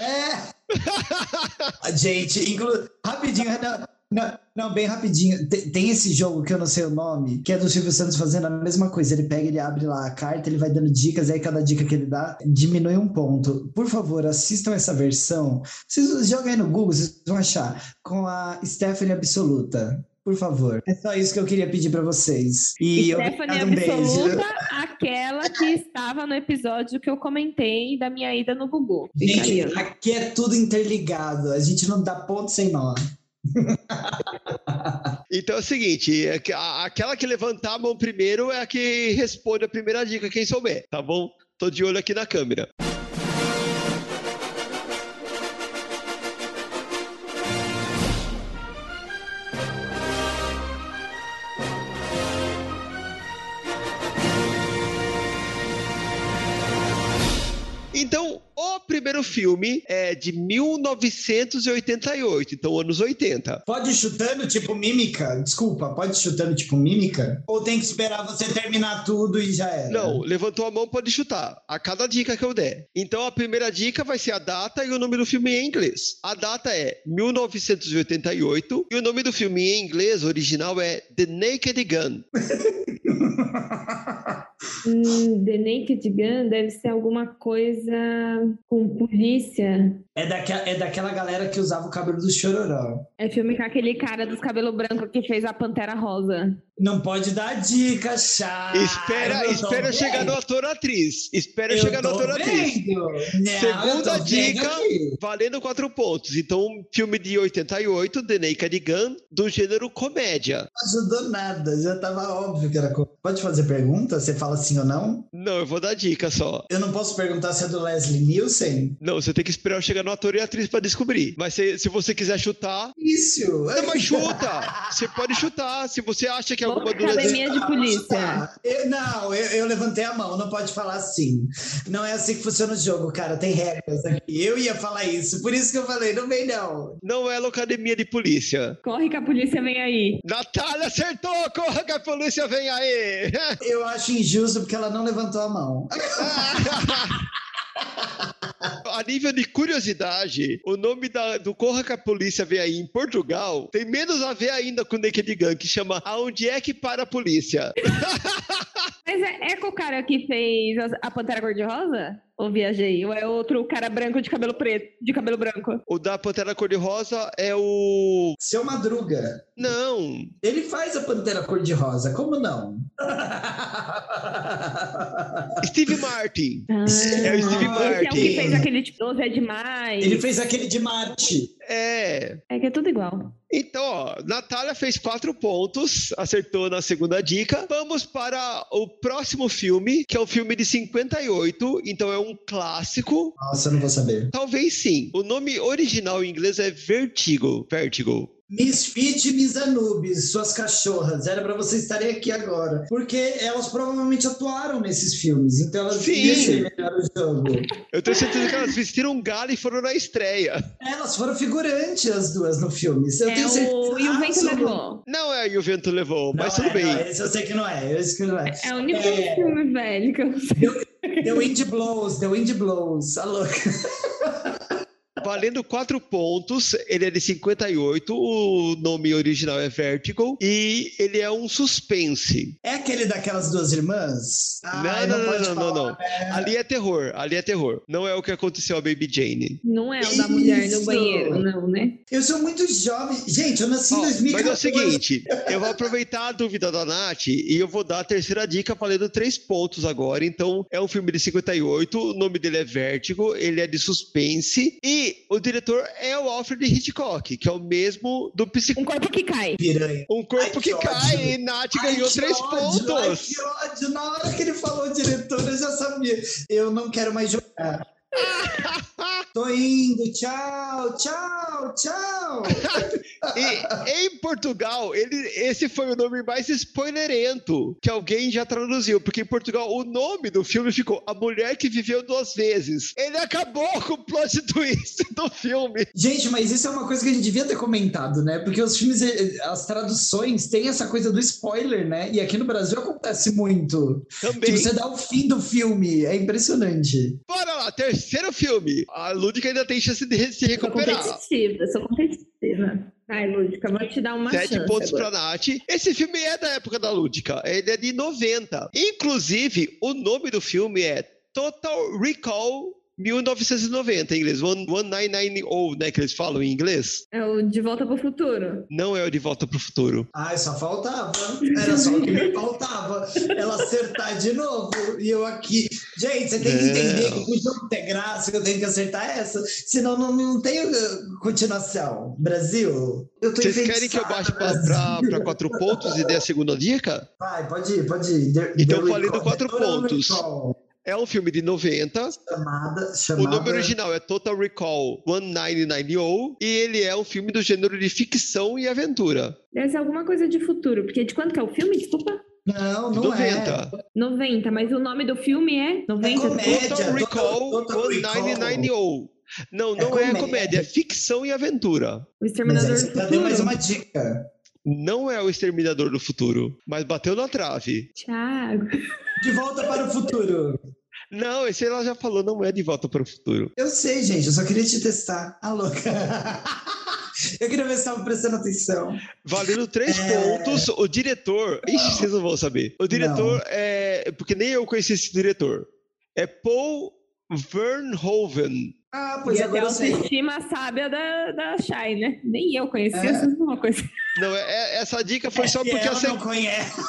É! Gente, inclu... rapidinho, não, não, não, bem rapidinho. Tem, tem esse jogo que eu não sei o nome, que é do Silvio Santos fazendo a mesma coisa. Ele pega, ele abre lá a carta, ele vai dando dicas, aí cada dica que ele dá diminui um ponto. Por favor, assistam essa versão. Vocês jogam aí no Google, vocês vão achar. Com a Stephanie Absoluta. Por favor. É só isso que eu queria pedir pra vocês. E Stephanie obrigado, um beijo. Aquela que estava no episódio que eu comentei da minha ida no Gugu. Gente, aqui é tudo interligado. A gente não dá ponto sem nó. Então é o seguinte: é aquela que levantar a mão primeiro é a que responde a primeira dica, quem souber, tá bom? Tô de olho aqui na câmera. Primeiro filme é de 1988, então anos 80. Pode ir chutando tipo mímica? Desculpa, pode ir chutando tipo mímica? Ou tem que esperar você terminar tudo e já era? Não, levantou a mão, pode chutar. A cada dica que eu der. Então a primeira dica vai ser a data e o nome do filme em inglês. A data é 1988 e o nome do filme em inglês original é The Naked Gun. Hum, The Naked Gun deve ser alguma coisa com polícia. É, daquela, é daquela galera que usava o cabelo do chororó. É filme com aquele cara dos cabelos brancos que fez a Pantera Rosa. Não pode dar dica, chá. espera espera vendo. chegar no ator atriz. Espera Eu chegar no ator atriz. Não, Segunda dica. Valendo quatro pontos. Então, um filme de 88, The Naked Gun, do gênero comédia. Não ajudou nada, já tava óbvio que era. co- Pode fazer pergunta? Você fala sim ou não? Não, eu vou dar dica só. Eu não posso perguntar se é do Leslie Nielsen? Não, você tem que esperar eu chegar no ator e atriz pra descobrir. Mas se, se você quiser chutar, Isso. Não, mas chuta! Você pode chutar. Se você acha que alguma Vamos dúvida. academia de polícia. Eu- não, eu, eu levantei a mão, não pode falar assim. Não é assim que funciona o jogo, cara. Tem regras aqui. Eu ia falar isso, por isso que eu falei, não vem não. Não é academia de polícia. Corre que a polícia vem aí. Natália acertou! Corra que a polícia vem aí! Eu acho injusto porque ela não levantou a mão. A nível de curiosidade, o nome da- do Corra que a Polícia vem aí em Portugal tem menos a ver ainda com Naked Gun, que chama Aonde é que para a polícia? Mas é, é com o cara que fez a Pantera Cor-de-Rosa? Ou viajei? Ou é outro cara branco de cabelo preto, de cabelo branco? O da Pantera Cor-de-Rosa é o. Seu Madruga, Não! ele faz a Pantera Cor-de-Rosa, como não? Steve Martin. Ah, É o Steve Esse é o que Martin. fez aquele tipo 12 é demais. Ele fez aquele de Marte. É. É que é tudo igual. Então, ó, Natália fez quatro pontos, acertou na segunda dica. Vamos para o próximo filme, que é um filme de 58, então é um clássico. Nossa, eu não vou saber. Talvez sim. O nome original em inglês é Vertigo. Vertigo. Misfit e Miss Anubis, suas cachorras. Era pra vocês estarem aqui agora. Porque elas provavelmente atuaram nesses filmes. Então elas Sim. melhor o jogo. Eu tenho certeza que elas vestiram um galho e foram na estreia. Elas foram figurantes, as duas, no filme. Eu é tenho certeza. o... E o vento levou. Não é e o vento levou, mas Não tudo é, bem. não, esse eu sei que não é. Esse que não é. É o único É. filme velho que eu sei. The Wind Blows, The Wind Blows. A louca. Valendo quatro pontos, ele é de 58, o nome original é Vertigo, e ele é um suspense. É aquele daquelas duas irmãs? Ai, não, não, não, não, não, não, né? Ali é terror, ali é terror. Não é o que aconteceu a Baby Jane. Não é o da mulher no banheiro, não, né? Eu sou muito jovem. Gente, eu nasci em 2014. Mas é o seguinte, eu vou aproveitar a dúvida da Nath e eu vou dar a terceira dica valendo três pontos agora. Então, é um filme de 58, o nome dele é Vértigo, ele é de suspense e o diretor é o Alfred Hitchcock, que é o mesmo do Psico... Um corpo que cai. Piranha. Um corpo ai, que, que cai e Nath ai, ganhou três ódio, pontos. Ai, que ódio. Na hora que ele falou diretor, eu já sabia. Eu não quero mais jogar. Tô indo, tchau, tchau, tchau. e em Portugal, ele, esse foi o nome mais spoilerento que alguém já traduziu, porque em Portugal o nome do filme ficou A Mulher que Viveu Duas Vezes. Ele acabou com o plot twist do filme. Gente, mas isso é uma coisa que a gente devia ter comentado, né? Porque os filmes, eh, as traduções têm essa coisa do spoiler, né? E aqui no Brasil acontece muito. Também. Que você dá o fim do filme. É impressionante. Bora lá, terceiro filme. A Lúdica ainda tem chance de se recuperar. Sou competitiva, sou competitiva. Ai, Lúdica, vou te dar uma Sete chance pontos agora. pra Nath. Esse filme é da época da Lúdica. Ele é de 90. Inclusive, o nome do filme é Total Recall 1990 em inglês, 1990, né, que eles falam em inglês. É o De Volta para o Futuro. Não é o De Volta para o Futuro. Ai, só faltava. Era só o que me faltava. Ela acertar de novo. E eu aqui. Gente, você tem que entender que o jogo ter graça, eu tenho que acertar essa. Senão não, não tem uh, continuação. Brasil, eu tô Vocês querem que eu baixe para quatro pontos e dê a segunda dica? Vai, pode ir, pode ir. The, então, eu falei do quatro pontos. É um filme de 90. Chamada, chamada... O nome original é Total Recall 1990 e ele é um filme do gênero de ficção e aventura. Deve ser alguma coisa de futuro, porque de quanto que é o filme? Desculpa. Não, não 90. é. 90, mas o nome do filme é 90. É comédia, Total Recall Total, Total 1990. Não, não é, é comédia, é ficção e aventura. O Exterminador mas do Futuro. Já mais uma dica. Não é o Exterminador do Futuro, mas bateu na trave. Thiago. De volta para o futuro. Não, esse ela já falou, não é de volta para o futuro. Eu sei, gente, eu só queria te testar. A louca. Eu queria ver se estava prestando atenção. Valendo três é... pontos, o diretor. Não. Ixi, vocês não vão saber. O diretor não. é. Porque nem eu conheci esse diretor. É Paul Verhoeven. Ah, pois e agora eu sei. autoestima sábia da, da Shai, né? Nem eu conhecia é. essa uma coisa. Não, é, é, essa dica foi é só porque ela você... não conhece.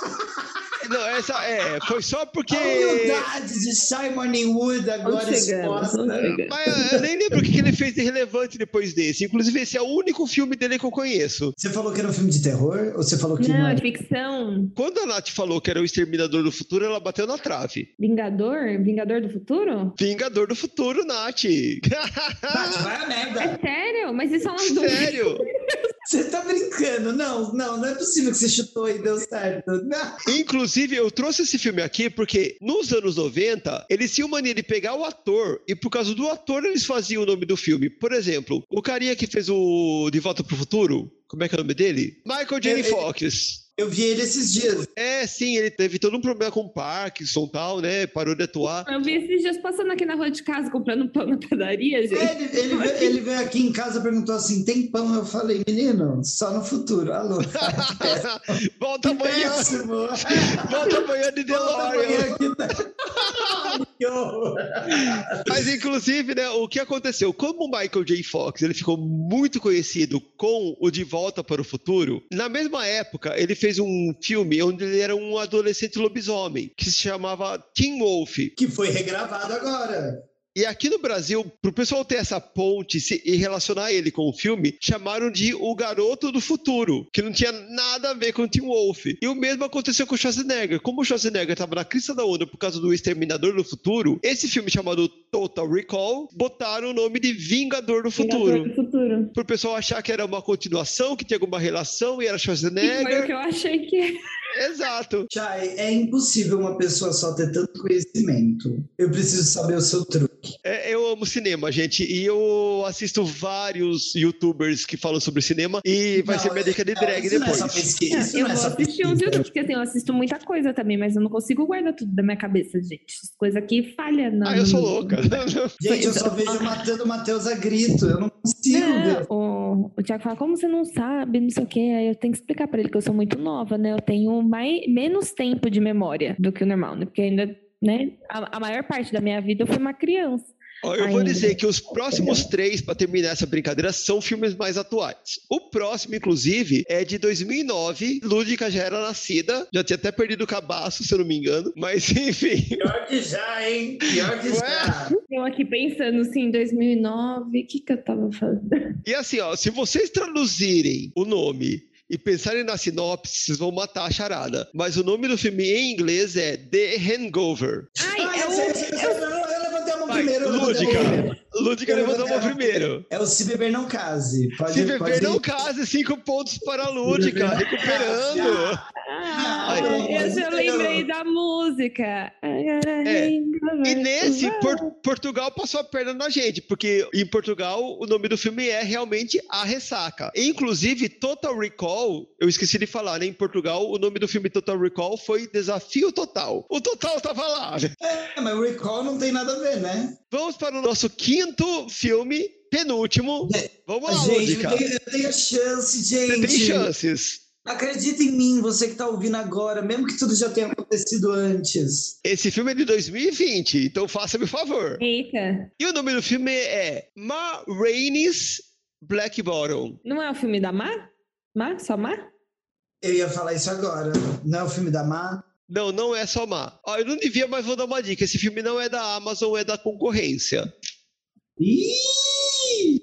Não, essa é, foi só porque. A humildade de Simon Wood agora exposta. Mas eu nem lembro o que ele fez de relevante depois desse. Inclusive, esse é o único filme dele que eu conheço. Você falou que era um filme de terror? Ou você falou que não? Não, é ficção. Quando a Nath falou que era o Exterminador do Futuro, ela bateu na trave. Vingador? Vingador do Futuro? Vingador do Futuro, Nath. Nath, vai a merda. É sério? Mas isso é uma Sério? Você tá brincando? Não, não, não é possível que você chutou e deu certo. Não. Inclusive, eu trouxe esse filme aqui porque nos anos 90, eles tinham mania de pegar o ator e por causa do ator eles faziam o nome do filme. Por exemplo, o carinha que fez o De Volta pro Futuro, como é que é o nome dele? Michael J. Fox. Eu vi ele esses dias. É, sim, ele teve todo um problema com o Parkinson e tal, né? Parou de atuar. Eu vi esses dias passando aqui na rua de casa comprando pão na padaria, gente. É, ele, ele, veio, ele, veio aqui em casa e perguntou assim: tem pão? Eu falei, menino, só no futuro. Alô. Volta amanhã. Volta amanhã de DeLorean. Mas, inclusive, né, o que aconteceu? Como o Michael J. Fox ele ficou muito conhecido com o De Volta para o Futuro, na mesma época, ele fez fez um filme onde ele era um adolescente lobisomem, que se chamava Teen Wolf. Que foi regravado agora. E aqui no Brasil, para o pessoal ter essa ponte e relacionar ele com o filme, chamaram de O Garoto do Futuro, que não tinha nada a ver com o Tim Wolf. E o mesmo aconteceu com o Schwarzenegger. Como o Schwarzenegger estava na crista da onda por causa do Exterminador do Futuro, esse filme chamado Total Recall, botaram o nome de Vingador do Futuro. Vingador do Futuro. Para o pessoal achar que era uma continuação, que tinha alguma relação e era Schwarzenegger. E foi o que eu achei que era. Exato. Chay, é impossível uma pessoa só ter tanto conhecimento. Eu preciso saber o seu truque. É, eu amo cinema, gente, e eu assisto vários youtubers que falam sobre cinema e vai Não, ser minha dica de não, drag não é depois. só pesquisa, isso eu não é vou só assistir uns pesquisa. YouTube, porque assim, eu assisto muita coisa também, mas eu não consigo guardar tudo da minha cabeça, gente. Coisa que falha na. Ah, eu sou louca. Gente, eu só vejo matando o Matheus a grito. Eu não consigo Não, o, o Thiago fala, como você não sabe, não sei o quê. Aí eu tenho que explicar pra ele que eu sou muito nova, né? Eu tenho mais, menos tempo de memória do que o normal, né? Porque ainda, né? A, a maior parte da minha vida eu fui uma criança. Ó, Eu vou Ainda. dizer que os próximos três, para terminar essa brincadeira, são filmes mais atuais. O próximo, inclusive, é de 2009. Lúdica já era nascida, já tinha até perdido o cabaço, se eu não me engano. Mas, enfim. Pior que já, hein? Pior que Ué? já. Eu aqui pensando assim, em 2009, o que que eu tava fazendo? E assim, ó, se vocês traduzirem o nome e pensarem na sinopse, vocês vão matar a charada. Mas o nome do filme em inglês é The Hangover. Ai, é eu eu eu eu eu levantei a mão Vai, primeiro. eu levantei a mão primeiro. Lúdica. Lúdica Eu levantou mão primeiro. É o Se Beber Não Case. Pode, Se pode beber, não ir. case, cinco pontos para a Lúdica, não recuperando. Ah, eu já lembrei da música. É, E nesse, Por- Portugal passou a perna na gente, porque em Portugal o nome do filme é realmente A Ressaca. Inclusive, Total Recall, eu esqueci de falar, né? Em Portugal, o nome do filme Total Recall foi Desafio Total. O Total tava lá. É, mas o Recall não tem nada a ver, né? Vamos para o nosso quinto filme, penúltimo. Vamos lá, gente, Lúdica. eu tenho, eu tenho chance, gente. Você tem chances. Acredita em mim, você que tá ouvindo agora, mesmo que tudo já tenha acontecido antes. Esse filme é de 2020, então faça-me o favor. Eita, E o nome do filme é Ma Rainey's Black Bottom. não é o filme da Má? Má? Só Má? Eu ia falar isso agora. Não é o filme da Má? Não, não é só má. Ó, eu não devia, mas vou dar uma dica. Esse filme não é da Amazon, é da concorrência. Ih!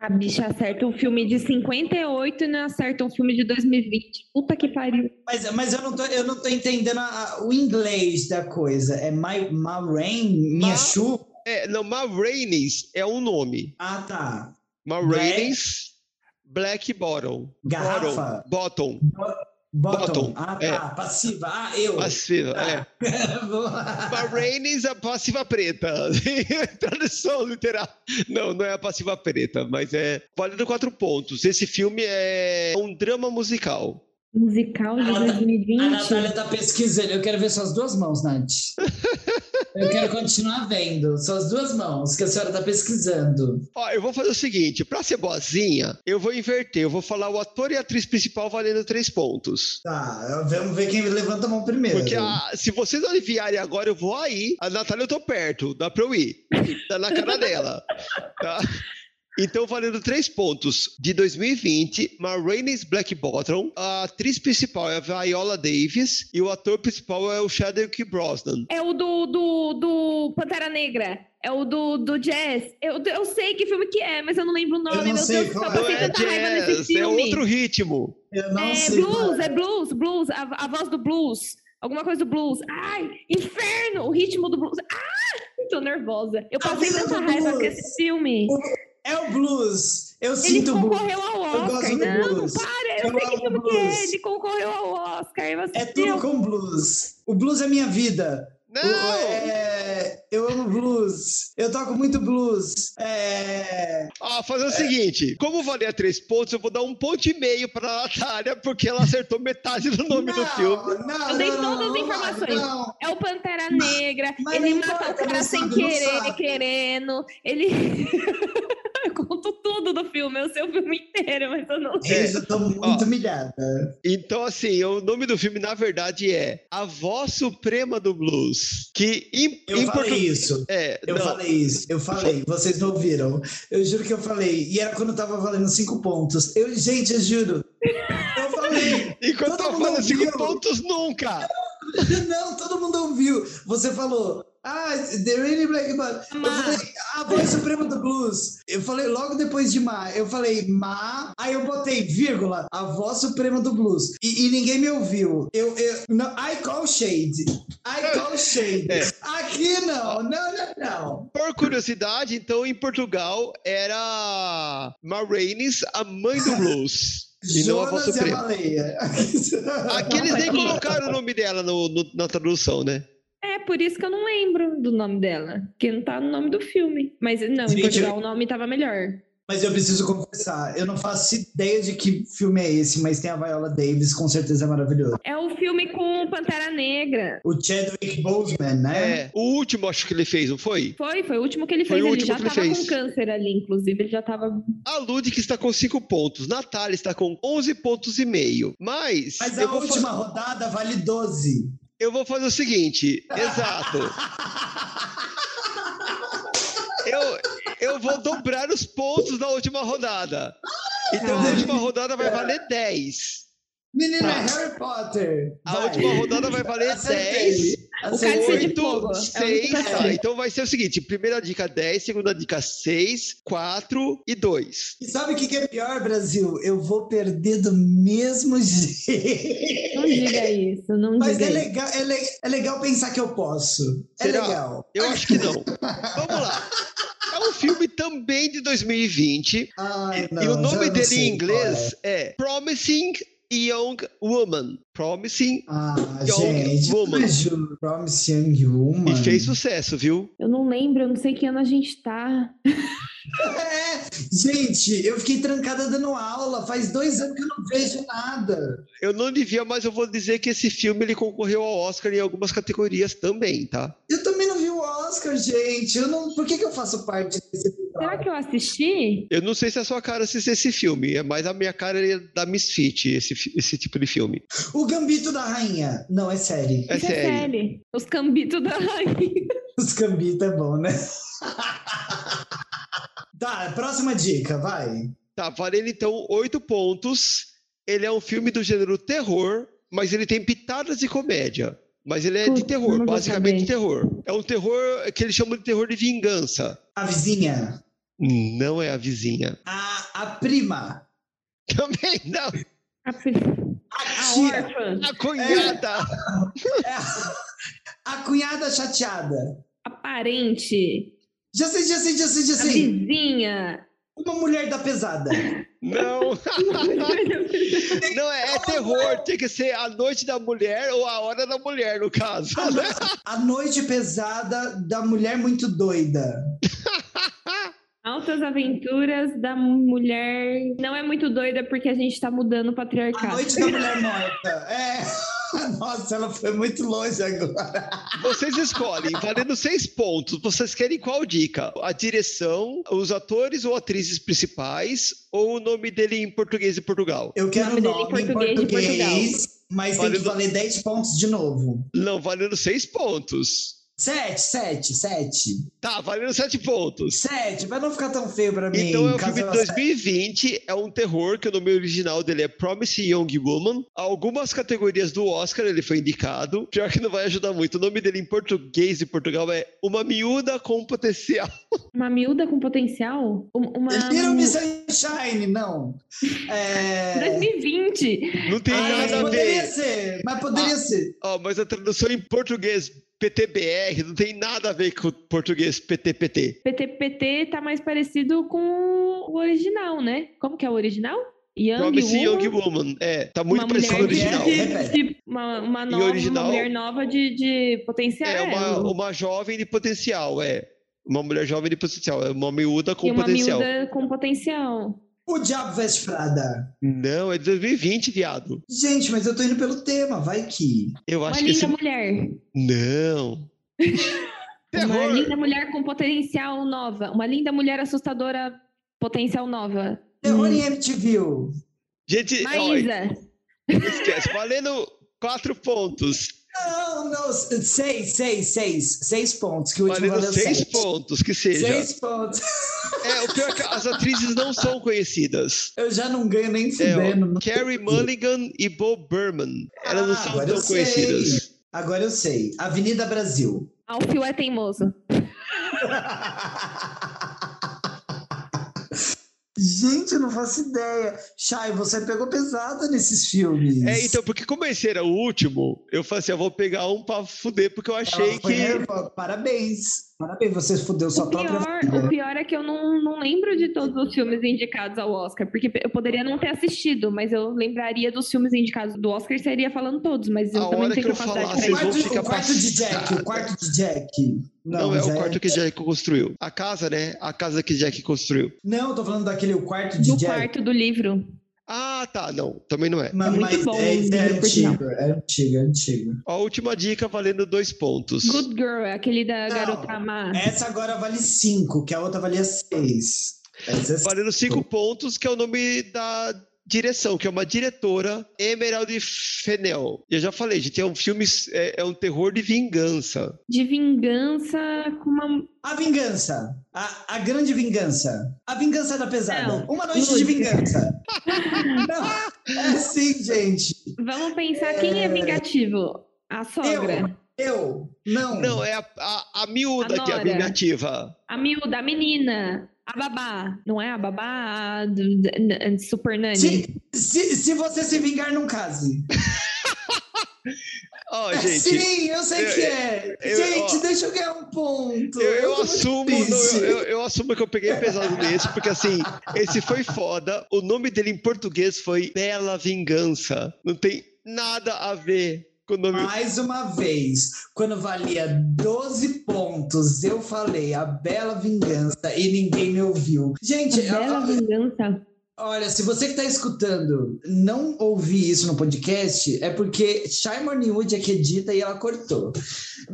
A bicha acerta um filme de 58 e não acerta um filme de 2020. Puta que pariu. Mas, mas eu, não tô, eu não tô entendendo a- a- o inglês da coisa. É My, my Rain? Minha Ma- chuva? É, não, Rainey's é um nome. Ah, tá. Ma Black- Black Bottom. Garrafa? Bottom. Bottom. Bottom, Ah, é. tá. Passiva. Ah, eu. Passiva, é. Vamos Ma lá. Rainey's a passiva preta. Tradução literal. Não, não é a passiva preta, mas é válido quatro pontos. Esse filme é um drama musical. Musical de A Nat- 2020. A Natália tá pesquisando. Eu quero ver suas duas mãos, Nath. Eu quero continuar vendo. Suas duas mãos, que a senhora tá pesquisando. Ó, eu vou fazer o seguinte, pra ser boazinha, eu vou inverter, eu vou falar o ator e a atriz principal valendo três pontos. Tá, vamos ver quem levanta a mão primeiro. Porque a- se vocês aliviarem agora, eu vou aí. A Natália eu tô perto, dá pra eu ir. Tá na cara dela. Tá? Então, valendo três pontos. De 2020, Ma Rainey's Black Bottom. A atriz principal é a Viola Davis e o ator principal é o Chadwick Brosnan. É o do, do, do Pantera Negra. É o do, do Jazz. Eu, eu sei que filme que é, mas eu não lembro o nome. Eu não Meu sei Deus, qual eu é. É tanta raiva nesse jazz, é outro ritmo. Eu não É sei. blues, qual é blues, blues, a, a voz do blues. Alguma coisa do blues. Ai, inferno! O ritmo do blues. Ah! Tô nervosa. Eu passei tanta raiva com esse filme. É o blues. Eu Ele sinto blues. concorreu ao Eu gosto Oscar. do Não, blues. para. Eu, Eu sei que é. Ele concorreu ao Oscar. É tudo com blues. O blues é minha vida. Não! O- é, eu amo blues. Eu toco muito blues. É, Ó, fazer o seguinte: como valia três pontos, eu vou dar um ponto e meio pra Natália, porque ela acertou metade do nome do não, filme. Não, Eu dei não, todas não, as não, informações. Não, É o Pantera Negra. mas ele não mata o cara não sem não querer, querendo. Ele. eu conto tudo do filme, eu sei o filme inteiro, mas eu não sei. eu já tô muito Ó. humilhada. Então, assim, o nome do filme, na verdade, é A Voz Suprema do Blues. Que em, Eu em falei portu- isso. É, Eu não, falei isso, eu falei, vocês não ouviram. Eu juro que eu falei. E era quando tava valendo cinco pontos. Eu, gente, eu juro. Eu falei. enquanto todo eu mundo falo cinco pontos, nunca. Não, todo mundo ouviu. Você falou. Ah, The Rainy Black Band. Eu falei, a voz suprema do blues. Eu falei logo depois de Ma. Eu falei Ma. Aí eu botei vírgula, a voz suprema do blues. E, e ninguém me ouviu. Eu, eu, não, I call shade. I call shade. É. Aqui não, não, não, não. Por curiosidade, então, em Portugal, era Ma Rainey's, a mãe do blues. E não a Voz Jonas e a Suprema. baleia. Aqui eles nem colocaram o nome dela no- no- na tradução, né? Por isso que eu não lembro do nome dela. Porque não tá no nome do filme. Mas não, Gente, em Portugal o nome tava melhor. Mas eu preciso confessar, eu não faço ideia de que filme é esse, mas tem a Viola Davis, com certeza é maravilhoso. É o filme com Pantera Negra. O Chadwick Boseman, né? É, o último acho que ele fez, não foi? Foi, foi o último que ele Foi fez. o Ele último já que ele tava fez. com câncer ali, inclusive. Ele já tava. A Lud que está com 5 pontos. Natália está com 11 pontos e meio. Mas, Mas eu, a última rodada vale 12. Eu vou fazer o seguinte. Exato. Eu, eu vou dobrar os pontos da última rodada. Então a última rodada vai valer 10. Menina, Tá. é Harry Potter. A Vai. última rodada vai valer Acertei. 10. O cálice de 8, fogo. É o 6, único que tá. Então vai ser o seguinte: primeira dica 10, segunda dica 6, 4 e 2. E sabe o que que é pior, Brasil? Eu vou perder do mesmo jeito. Não diga isso, não Mas diga é isso. legal, é, le- é legal pensar que eu posso. É Será? legal. Eu acho que não. Vamos lá. É um filme também de 2020. Ai, e não, o já nome dele sei em inglês é Promising Young Woman. Promising. Ah, Young gente, Woman. Promise Young Woman. E fez sucesso, viu? Eu não lembro, eu não sei que ano a gente tá. É, gente, eu fiquei trancada dando aula. Faz dois anos que eu não vejo nada. Eu não devia, mas eu vou dizer que esse filme ele concorreu ao Oscar em algumas categorias também, tá? Eu o Oscar, gente. Eu não... Por que, que eu faço parte desse episódio? Será que eu assisti? Eu não sei se é a sua cara assistir esse filme, é mais a minha cara é da Misfit, esse, esse tipo de filme. O Gambito da Rainha. Não, é série. É Isso sério. série. Os cambitos da rainha. Os Gambito é bom, né? tá, próxima dica, vai. Tá, valendo então oito pontos. Ele é um filme do gênero terror, mas ele tem pitadas de comédia. Mas ele é de Putz, terror, basicamente saber. terror. É um terror que eles chamam de terror de vingança. A vizinha. Não é a vizinha. A, a prima. Também não. A, fi- A a tia. A cunhada. É a, a cunhada chateada. A parente. Já sei, já sei, já sei, já A sei. vizinha. Uma mulher da pesada. Não. Não, é, é terror. Tem que ser a noite da mulher ou a hora da mulher, no caso. né? A noite pesada da mulher muito doida. Altas aventuras da mulher. Não é muito doida porque a gente tá mudando o A patriarcado. noite da mulher morta. É. Nossa, ela foi muito longe agora. Vocês escolhem, valendo seis pontos. Vocês querem qual dica? A direção, os atores ou atrizes principais, ou o nome dele em português de Portugal? Eu quero o nome dele nome, em em português de português, mas tem que Valendo- valer 10 pontos de novo. Não, valendo seis pontos. Sete, sete, sete. Tá, valendo sete pontos. Sete, vai não ficar tão feio pra mim. Então é um filme de ela- 2020, é um terror, que o nome original dele é Promising Young Woman. Algumas categorias do Oscar ele foi indicado. Pior que não vai ajudar muito. O nome dele em português de Portugal é Uma Miúda com Potencial. Uma miúda com potencial? Um- Uma. Little Miss Sunshine, não. É... 2020. Não tem Ah, mas nada a poderia ver. ser, mas poderia Ah. ser. Ó, mas a tradução em português PTBR não tem nada a ver com o português PTPT. PTPT tá mais parecido com o original, né? Como que é o original? Young Promising Woman? Young Woman. É, tá muito uma parecido com o original. de, de- uma, uma, nova, original? uma mulher nova de, de potencial. É uma, uma jovem de potencial, é. Uma mulher jovem de potencial. É uma miúda com e uma potencial. miúda com potencial. O Diabo Veste Prada. Não, é de 2020, viado. Gente, mas eu tô indo pelo tema, vai que. Eu Uma acho que linda esse. mulher. Não. Uma linda mulher com potencial nova. Uma linda mulher assustadora potencial nova. Terror Hum. em MTV. Gente, ó, Maísa. esquece. Valendo quatro pontos. Não, não, seis, seis, seis. Seis pontos, que o último valeu seis sete. pontos, que seja. Seis pontos. É, o pior é que as atrizes não são conhecidas. Eu já não ganho nem É, fudendo. ó, Carrie Mulligan e Bo Burnham. Elas não Ah, são agora tão conhecidas. Agora eu sei. Avenida Brasil. Alfio é teimoso. Gente, eu não faço ideia. Chay, você pegou pesada nesses filmes. É, então, porque como esse era o último, eu falei assim, eu vou pegar um pra fuder, porque eu achei que... Parabéns. Parabéns, você fudeu sua O própria pior, filha. o pior é que eu não, não lembro de todos os filmes indicados ao Oscar, porque eu poderia não ter assistido, mas eu lembraria dos filmes indicados do Oscar e seria falando todos, mas eu A também não tenho que capacidade falar, vocês O vão ficar o quarto de Jack, o quarto de Jack. Não, é o já quarto que Jack construiu. A casa, né? A casa que Jack construiu. Não, eu tô falando daquele o quarto de Do Jack. quarto do livro. Ah, tá. Não, também não é. Ma- É muito mas bom é, é antigo, é antigo, é antigo. A última dica valendo dois pontos. Good Girl, é aquele da Não, garota má. Essa agora vale 5, que a outra valia 6. Essa é Valendo cinco pontos, que é o nome da direção, que é uma diretora, Emerald Fennell. Eu já falei, gente, é um filme, é, é um terror de vingança. De vingança com uma. A vingança. A, a grande vingança. A vingança da pesada. Não, Uma noite de vingança. Não, é assim, gente. Vamos pensar quem é vingativo? A sogra. Eu, não. Não, é a, a, a miúda A que é vingativa. A miúda, a menina. A babá. Não é a babá a do- do- do Super Nani? Se, se, se você se vingar, não case. É, gente, Sim, eu sei eu- que é. eu- gente, deixa eu ganhar um ponto. Eu, assumo, não, eu, eu- eu assumo que eu peguei pesado nesse, porque assim, esse foi foda. O nome dele em português foi Bela Vingança. Não tem nada a ver com o nome. Mais uma vez, quando valia 12 pontos, eu falei a bela vingança e ninguém me ouviu. Gente, A bela vingança. Olha, se você que está escutando não ouvir isso no podcast, é porque Shaimon Wood é que edita e ela cortou.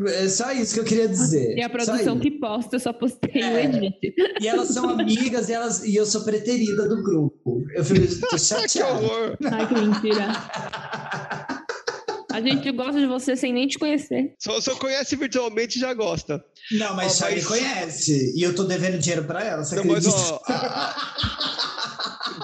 É só isso que eu queria dizer. E a produção que posta, eu só postei o É. edit. E elas são amigas e, elas, e eu sou preterida do grupo. Eu fico tô que chateado. horror! Ai, que mentira. A gente gosta de você sem nem te conhecer. Só, só conhece virtualmente e já gosta. Não, mas Ó, Shai mas- conhece. E eu tô devendo dinheiro pra ela, você Não, mas acredita? ó. a- a-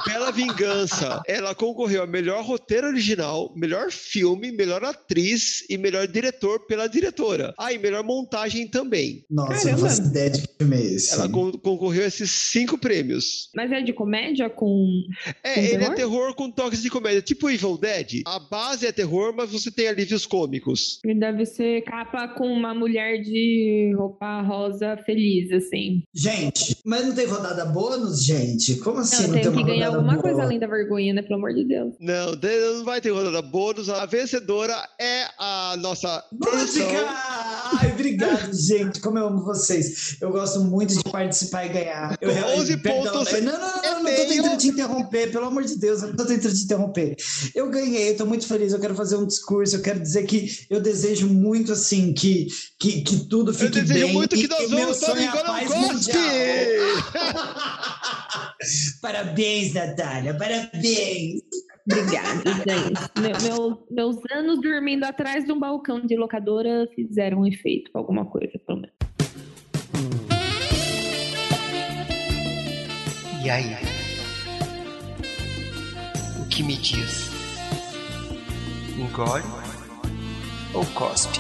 Bela Vingança. Ela concorreu a melhor roteiro original, melhor filme, melhor atriz e melhor diretor pela diretora. Ah, e melhor montagem também. Nossa, eu não Caramba. faço ideia de que filme é esse. Ela con- concorreu a esses cinco prêmios. Mas é de comédia com. É, Com ele é terror? terror com toques de comédia, tipo Evil Dead. A base é terror, mas você tem alívios cômicos. Ele deve ser capa com uma mulher de roupa rosa feliz, assim. Gente, mas não tem rodada bônus, gente? Como assim Não, não, tem tem que uma ganhar rodada alguma boa? coisa além da vergonha, né? Pelo amor de Deus. Não, não vai ter rodada bônus. A vencedora é a nossa. Música! Ai, obrigado, gente. Como eu amo vocês. Eu gosto muito de participar e ganhar. Eu, Com 11 perdão, pontos eu- Não, não, não, é não, não tô meio. tentando te interromper, pelo amor de Deus, eu não tô tentando te interromper. Eu ganhei, tô muito feliz, eu quero fazer um discurso, eu quero dizer que eu desejo muito, assim, que, que, que tudo Eu fique desejo bem. muito que e nós vamos para é um cospe! mundial. Parabéns, Natália, parabéns. Obrigada, gente. Meu- meu- meus anos dormindo atrás de um balcão de locadora fizeram um efeito alguma coisa, pelo menos. E aí? O que me diz? Engole ou cospe?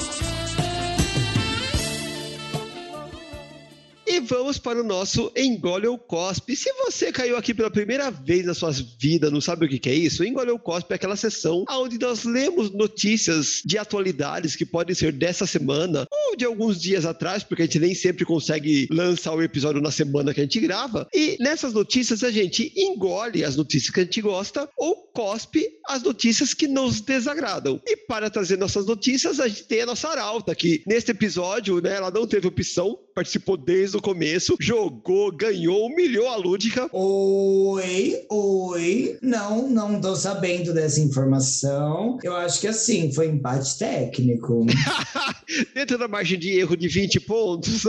E vamos para o nosso Engole ou Cospe. Se você caiu aqui pela primeira vez na sua vida, não sabe o que é isso? Engole ou Cospe é aquela sessão onde nós lemos notícias de atualidades que podem ser dessa semana ou de alguns dias atrás, porque a gente nem sempre consegue lançar o episódio na semana que a gente grava. E nessas notícias a gente engole as notícias que a gente gosta ou cospe as notícias que nos desagradam. E para trazer nossas notícias, a gente tem a nossa Arauta, que neste episódio, né, ela não teve opção, participou desde o começo, jogou, ganhou, humilhou a Lúdica. Oi, oi. Não, não tô sabendo dessa informação. Eu acho que assim, foi empate técnico. Dentro da margem de erro de 20 pontos,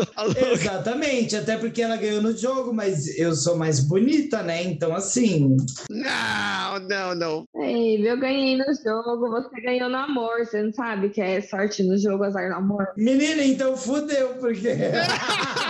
Exatamente, até porque ela ganhou no jogo, mas eu sou mais bonita, né? Então, assim. Não, não, não. Ei, eu ganhei no jogo, você ganhou no amor. Você não sabe que é sorte no jogo, azar no amor. Menina, então fudeu, porque.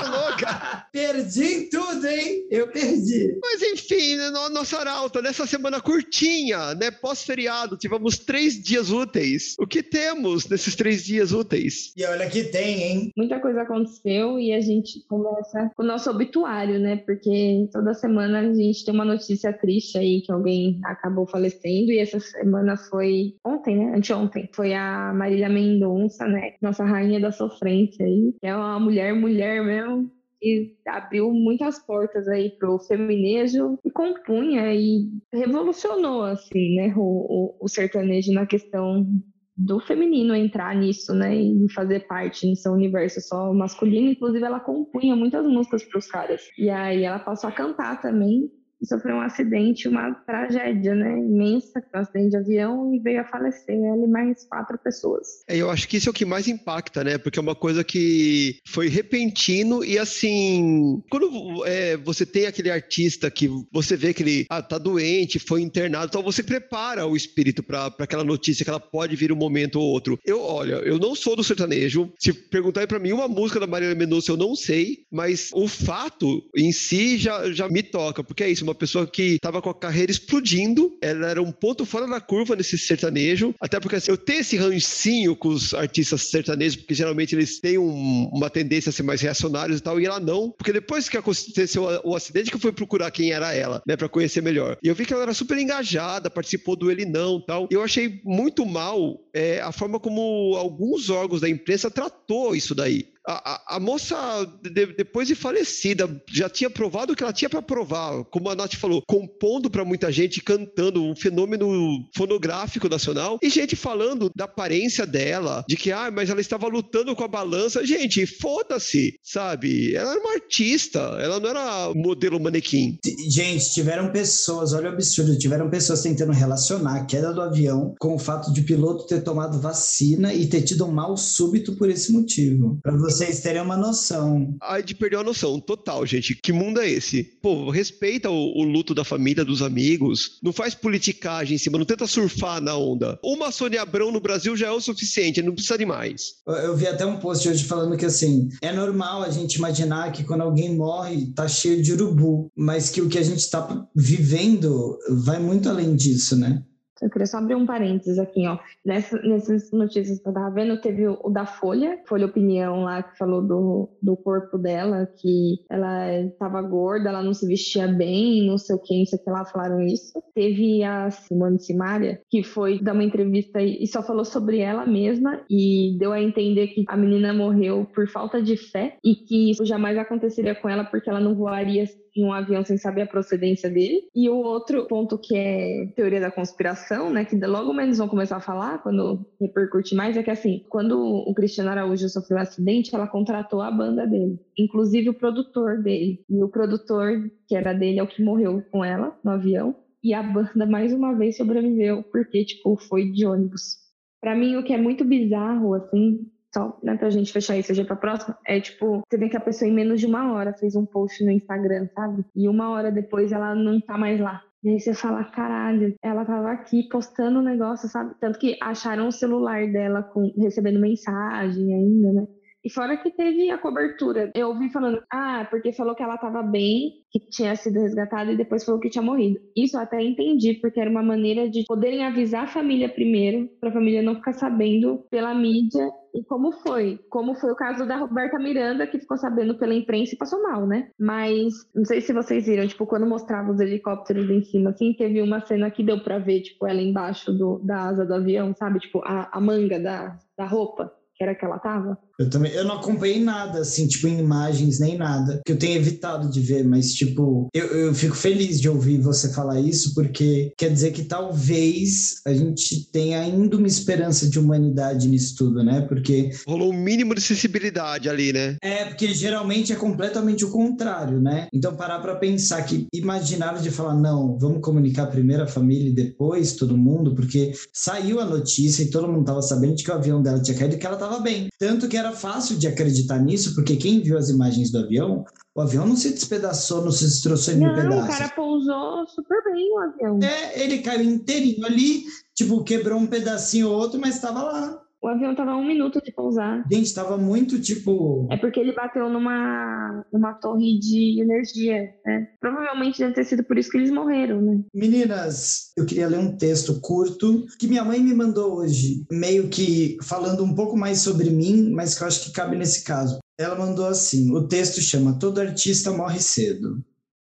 louca. perdi em tudo, hein? Eu perdi. Mas enfim, né, no- nossa Arauta, nessa semana curtinha, né, pós-feriado, tivemos três dias úteis. O que temos nesses três dias úteis? E olha que tem, hein? Muita coisa aconteceu e a gente começa com o nosso obituário, né? Porque toda semana a gente tem uma notícia triste aí que alguém acabou falecendo e essa semana foi ontem, né? Anteontem. Foi a Marília Mendonça, né? Nossa rainha da sofrência aí. Que é uma mulher muito mulher mesmo e abriu muitas portas aí pro feminejo e compunha e revolucionou assim, né, o, o, o sertanejo na questão do feminino entrar nisso, né, e fazer parte nesse universo só masculino. Inclusive, ela compunha muitas músicas para os caras. E aí ela passou a cantar também sofreu um acidente, uma tragédia, né? Imensa, um acidente de avião e veio a falecer ela e mais quatro pessoas. É, eu acho que isso é o que mais impacta, né? Porque é uma coisa que foi repentino e assim, quando é, você tem aquele artista que você vê que ele ah, tá doente, foi internado, então você prepara o espírito para aquela notícia que ela pode vir um momento ou outro. Eu, olha, eu não sou do sertanejo. Se perguntarem para mim uma música da Marília Mendonça, eu não sei, mas o fato em si já, já me toca, porque é isso, uma uma pessoa que estava com a carreira explodindo, ela era um ponto fora da curva nesse sertanejo, até porque assim, eu tenho esse rancinho com os artistas sertanejos, porque geralmente eles têm um, uma tendência a ser mais reacionários e tal, e ela não, porque depois que aconteceu o, acidente que eu fui procurar quem era ela, né, para conhecer melhor. E eu vi que ela era super engajada, participou do Ele Não tal. E eu achei muito mal é, a forma como alguns órgãos da imprensa tratou isso daí a, a, moça, de, depois de falecida, já tinha provado o que ela tinha para provar, como a Nath falou, compondo para muita gente, cantando, um fenômeno fonográfico nacional, e gente falando da aparência dela, de que, ah, mas ela estava lutando com a balança. Gente, foda-se, sabe? Ela era uma artista, ela não era modelo manequim. Gente, tiveram pessoas, olha o absurdo, tiveram pessoas tentando relacionar a queda do avião com o fato de o piloto ter tomado vacina e ter tido um mal súbito por esse motivo. Pra você vocês terem uma noção. Ai, de perder a noção, total, gente. Que mundo é esse? Pô, respeita o, o, luto da família, dos amigos. Não faz politicagem em cima, não tenta surfar na onda. Uma Sônia Abrão no Brasil já é o suficiente, não precisa de mais. Eu, eu vi até um post hoje falando que, assim, é normal a gente imaginar que quando alguém morre, tá cheio de urubu, mas que o que a gente tá vivendo vai muito além disso, né? Eu queria só abrir um parênteses aqui, ó. Nessa, nessas notícias que eu tava vendo, teve o, o, da Folha, Folha Opinião lá, que falou do, do corpo dela, que ela estava gorda, ela não se vestia bem, não sei o que, não sei o que lá, falaram isso. Teve a Simone Simaria, que foi dar uma entrevista e, só falou sobre ela mesma e deu a entender que a menina morreu por falta de fé e que isso jamais aconteceria com ela porque ela não voaria em um avião sem saber a procedência dele. E o outro ponto que é teoria da conspiração, né, que logo menos vão começar a falar quando repercute mais, é que assim, quando o Cristiano Araújo sofreu um acidente, ela contratou a banda dele, inclusive o produtor dele. E o produtor, que era dele, é o que morreu com ela no avião. E a banda mais uma vez sobreviveu porque tipo foi de ônibus. Para mim o que é muito bizarro assim só né, pra gente fechar isso já pra próxima, é tipo, você vê que a pessoa em menos de uma hora fez um post no Instagram, sabe? E uma hora depois ela não tá mais lá. E aí você fala, caralho, ela tava aqui postando o um negócio, sabe? Tanto que acharam o celular dela com, recebendo mensagem ainda, né? E fora que teve a cobertura. Eu ouvi falando, ah, porque falou que ela estava bem, que tinha sido resgatada e depois falou que tinha morrido. Isso eu até entendi, porque era uma maneira de poderem avisar a família primeiro, para a família não ficar sabendo pela mídia e como foi. Como foi o caso da Roberta Miranda, que ficou sabendo pela imprensa e passou mal, né? Mas não sei se vocês viram, tipo, quando mostrava os helicópteros em cima, assim, teve uma cena que deu para ver, tipo, ela embaixo do, da asa do avião, sabe? Tipo, a, a manga da, da roupa que era que ela tava? Eu também, eu não acompanhei nada, assim, tipo, em imagens, nem nada, que eu tenho evitado de ver, mas, tipo, eu, eu fico feliz de ouvir você falar isso, porque quer dizer que talvez a gente tenha ainda uma esperança de humanidade nisso tudo, né? Porque. Rolou um mínimo de sensibilidade ali, né? É, porque geralmente é completamente o contrário, né? Então, parar pra pensar que imaginaram de falar, não, vamos comunicar primeiro a família e depois todo mundo, porque saiu a notícia e todo mundo tava sabendo de que o avião dela tinha caído e que ela tava bem. Tanto que era fácil de acreditar nisso, porque quem viu as imagens do avião, o avião não se despedaçou, não se destroçou em mil pedaços. Não, o cara pousou super bem o avião. É, ele caiu inteirinho ali, tipo, quebrou um pedacinho ou outro, mas estava lá. O avião tava a um minuto de pousar. Gente, tava muito tipo. É porque ele bateu numa, numa torre de energia, né? Provavelmente deve ter sido por isso que eles morreram, né? Meninas, eu queria ler um texto curto que minha mãe me mandou hoje, meio que falando um pouco mais sobre mim, mas que eu acho que cabe nesse caso. Ela mandou assim: o texto chama Todo Artista Morre Cedo.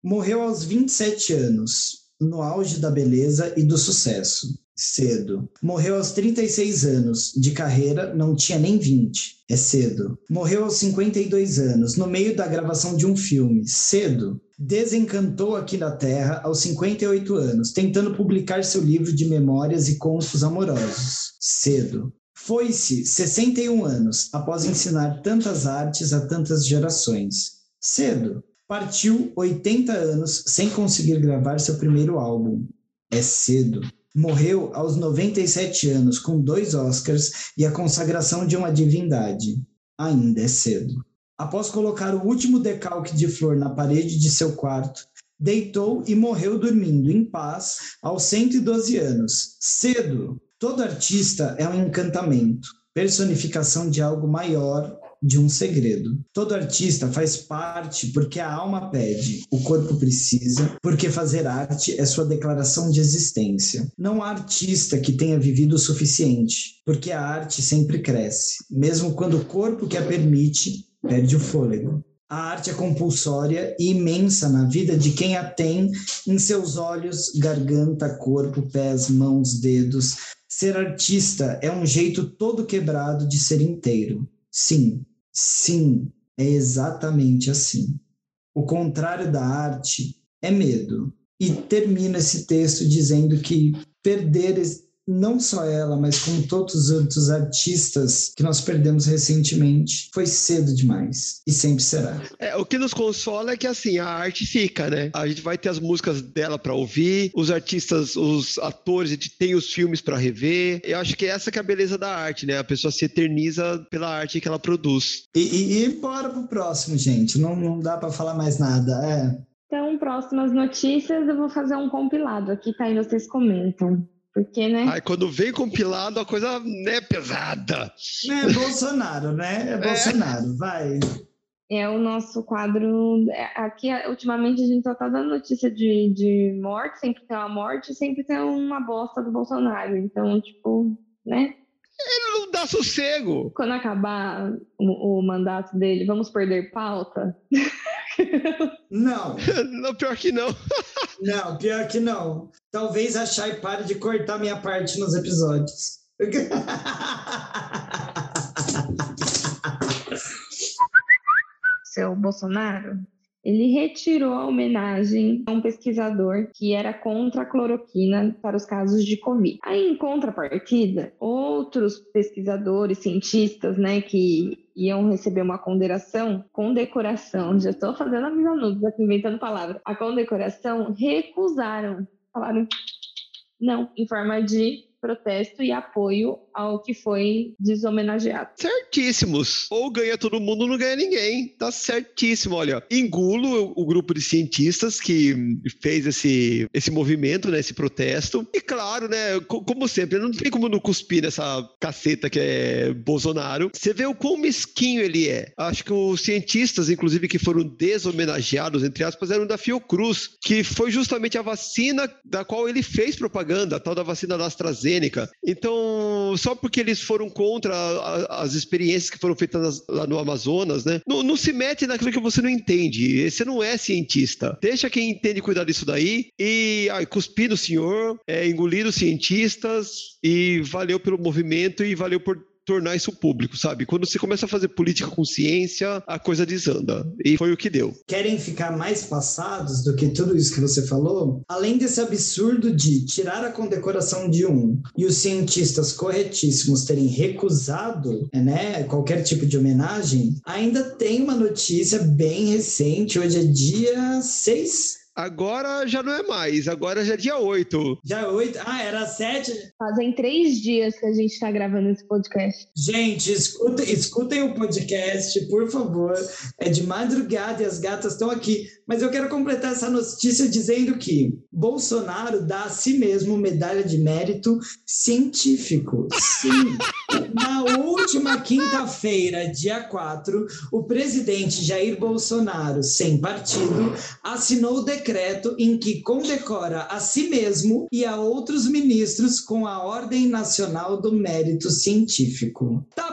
Morreu aos 27 anos, no auge da beleza e do sucesso. Cedo. Morreu aos 36 anos. De carreira, não tinha nem 20. É cedo. Morreu aos 52 anos, no meio da gravação de um filme. Cedo. Desencantou aqui na Terra aos 58 anos, tentando publicar seu livro de memórias e contos amorosos. Cedo. Foi-se 61 anos, após ensinar tantas artes a tantas gerações. Cedo. Partiu 80 anos sem conseguir gravar seu primeiro álbum. É cedo. Morreu aos 97 anos, com dois Oscars e a consagração de uma divindade. Ainda é cedo. Após colocar o último decalque de flor na parede de seu quarto, deitou e morreu dormindo em paz aos 112 anos. Cedo. Todo artista é um encantamento, personificação de algo maior de um segredo. Todo artista faz parte porque a alma pede, o corpo precisa, porque fazer arte é sua declaração de existência. Não há artista que tenha vivido o suficiente, porque a arte sempre cresce, mesmo quando o corpo que a permite perde o fôlego. A arte é compulsória e imensa na vida de quem a tem em seus olhos, garganta, corpo, pés, mãos, dedos. Ser artista é um jeito todo quebrado de ser inteiro. Sim, Sim, é exatamente assim. O contrário da arte é medo. E termina esse texto dizendo que perder não só ela, mas como todos os outros artistas que nós perdemos recentemente, foi cedo demais e sempre será. É, o que nos consola é que assim, a arte fica, né? A gente vai ter as músicas dela para ouvir, os artistas, os atores, a gente tem os filmes para rever. Eu acho que essa que é a beleza da arte, né? A pessoa se eterniza pela arte que ela produz. E, e, e bora pro próximo, gente. Não, não dá para falar mais nada. É. Então, próximas notícias, eu vou fazer um compilado aqui, tá? E vocês comentam. Porque, né? Aí quando vem compilado, a coisa né, pesada. É Bolsonaro, né? É, é. Bolsonaro, vai. É o nosso quadro. É, aqui, ultimamente, a gente só tá dando notícia de, de morte, sempre tem uma morte, sempre tem uma bosta do Bolsonaro. Então, tipo, né? Ele não dá sossego. Quando acabar o, o mandato dele, vamos perder pauta? Não. não. Pior que não. não, pior que não. Talvez a Chay pare de cortar minha parte nos episódios. Seu Bolsonaro, ele retirou a homenagem a um pesquisador que era contra a cloroquina para os casos de Covid. Aí, em contrapartida, outros pesquisadores, cientistas, né, que iam receber uma condecoração, condecoração, já estou fazendo a visão aqui, inventando palavras, a condecoração recusaram, falaram não, em forma de protesto e apoio ao que foi deshomenageado. Certíssimos. Ou ganha todo mundo, não ganha ninguém. Tá certíssimo. Olha, engulo o grupo de cientistas que fez esse, esse movimento, né, esse protesto. E claro, né, como sempre, não tem como não cuspir nessa caceta que é Bolsonaro. Você vê o quão mesquinho ele é. Acho que os cientistas, inclusive, que foram deshomenageados, entre aspas, eram da Fiocruz, que foi justamente a vacina da qual ele fez propaganda, a tal da vacina da AstraZeneca AstraZeneca. Então, só porque eles foram contra a, as experiências que foram feitas lá no Amazonas, né? Não, não, se mete naquilo que você não entende. Você não é cientista. Deixa quem entende cuidar disso daí e ai, cuspir no senhor, é, engolir os cientistas e valeu pelo movimento e valeu por tornar isso público, sabe? Quando você começa a fazer política com ciência, a coisa desanda. E foi o que deu. Querem ficar mais passados do que tudo isso que você falou? Além desse absurdo de tirar a condecoração de um e os cientistas corretíssimos terem recusado, né, qualquer tipo de homenagem, ainda tem uma notícia bem recente, hoje é dia 6 Agora já não é mais, agora já é dia 8. Dia 8? Ah, era 7? Fazem três dias que a gente está gravando esse podcast. Gente, escutem, escutem o podcast, por favor. É de madrugada e as gatas estão aqui. Mas eu quero completar essa notícia dizendo que Bolsonaro dá a si mesmo medalha de mérito científico. Sim. Na última quinta-feira, dia 4, o presidente Jair Bolsonaro, sem partido, assinou o decreto em que condecora a si mesmo e a outros ministros com a Ordem Nacional do Mérito Científico. Tá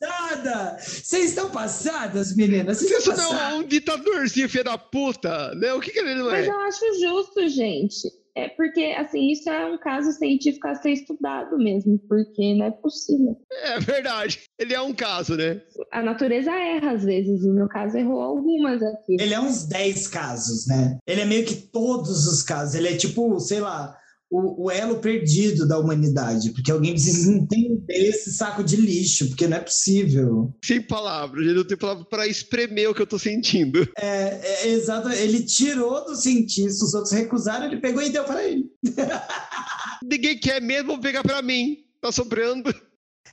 passada? Vocês estão passadas, meninas? Isso não é um ditadorzinho filho da puta, né? O que, que ele não é? Mas eu acho justo, gente. É porque, assim, isso é um caso científico a ser estudado mesmo, porque não é possível. É verdade. Ele é um caso, né? A natureza erra às vezes, e no caso errou algumas aqui. Ele é uns 10 casos, né? Ele é meio que todos os casos. Ele é tipo, sei lá, o, o, elo perdido da humanidade, porque alguém precisa entender esse saco de lixo, porque não é possível. Sem palavras, ele não tem palavra para espremer o que eu tô sentindo. É, é exato. Ele tirou do cientista, os outros recusaram, ele pegou e deu para ele. Ninguém quer mesmo, vou pegar para mim. Tá sobrando.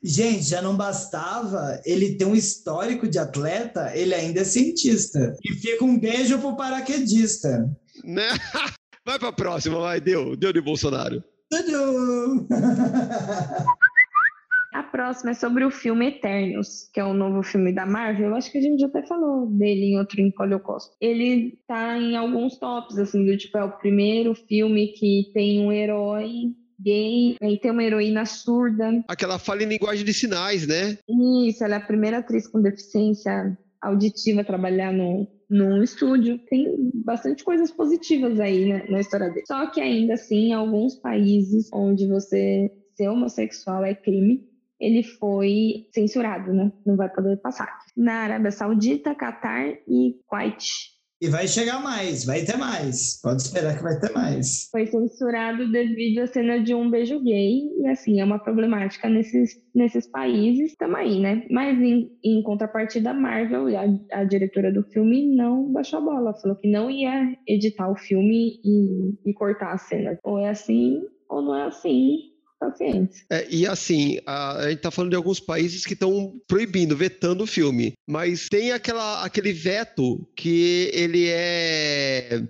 Gente, já não bastava ele ter um histórico de atleta, ele ainda é cientista. E fica um beijo pro paraquedista. Né? Vai pra próxima, vai, deu, deu de Bolsonaro. A próxima é sobre o filme Eternos, que é o novo filme da Marvel. Eu acho que a gente já até falou dele em outro Encolhe Costa. Ele tá em alguns tops, assim, do tipo, é o primeiro filme que tem um herói gay, e tem uma heroína surda. Aquela fala em linguagem de sinais, né? Isso, ela é a primeira atriz com deficiência auditiva a trabalhar no, num estúdio. Tem bastante coisas positivas aí né, na história dele. Só que ainda assim, em alguns países onde você ser homossexual é crime, ele foi censurado, né? Não vai poder passar. Na Arábia Saudita, Catar e Kuwait. E vai chegar mais, vai ter mais. Pode esperar que vai ter mais. Foi censurado devido à cena de um beijo gay. E assim, é uma problemática nesses, nesses países também, né? Mas em, em contrapartida, a Marvel, a, a diretora do filme, não baixou a bola. Falou que não ia editar o filme e, e cortar a cena. Ou é assim, ou não é assim pacientes. É, e assim, a, a gente está falando de alguns países que estão proibindo, vetando o filme, mas tem aquela, aquele veto que ele é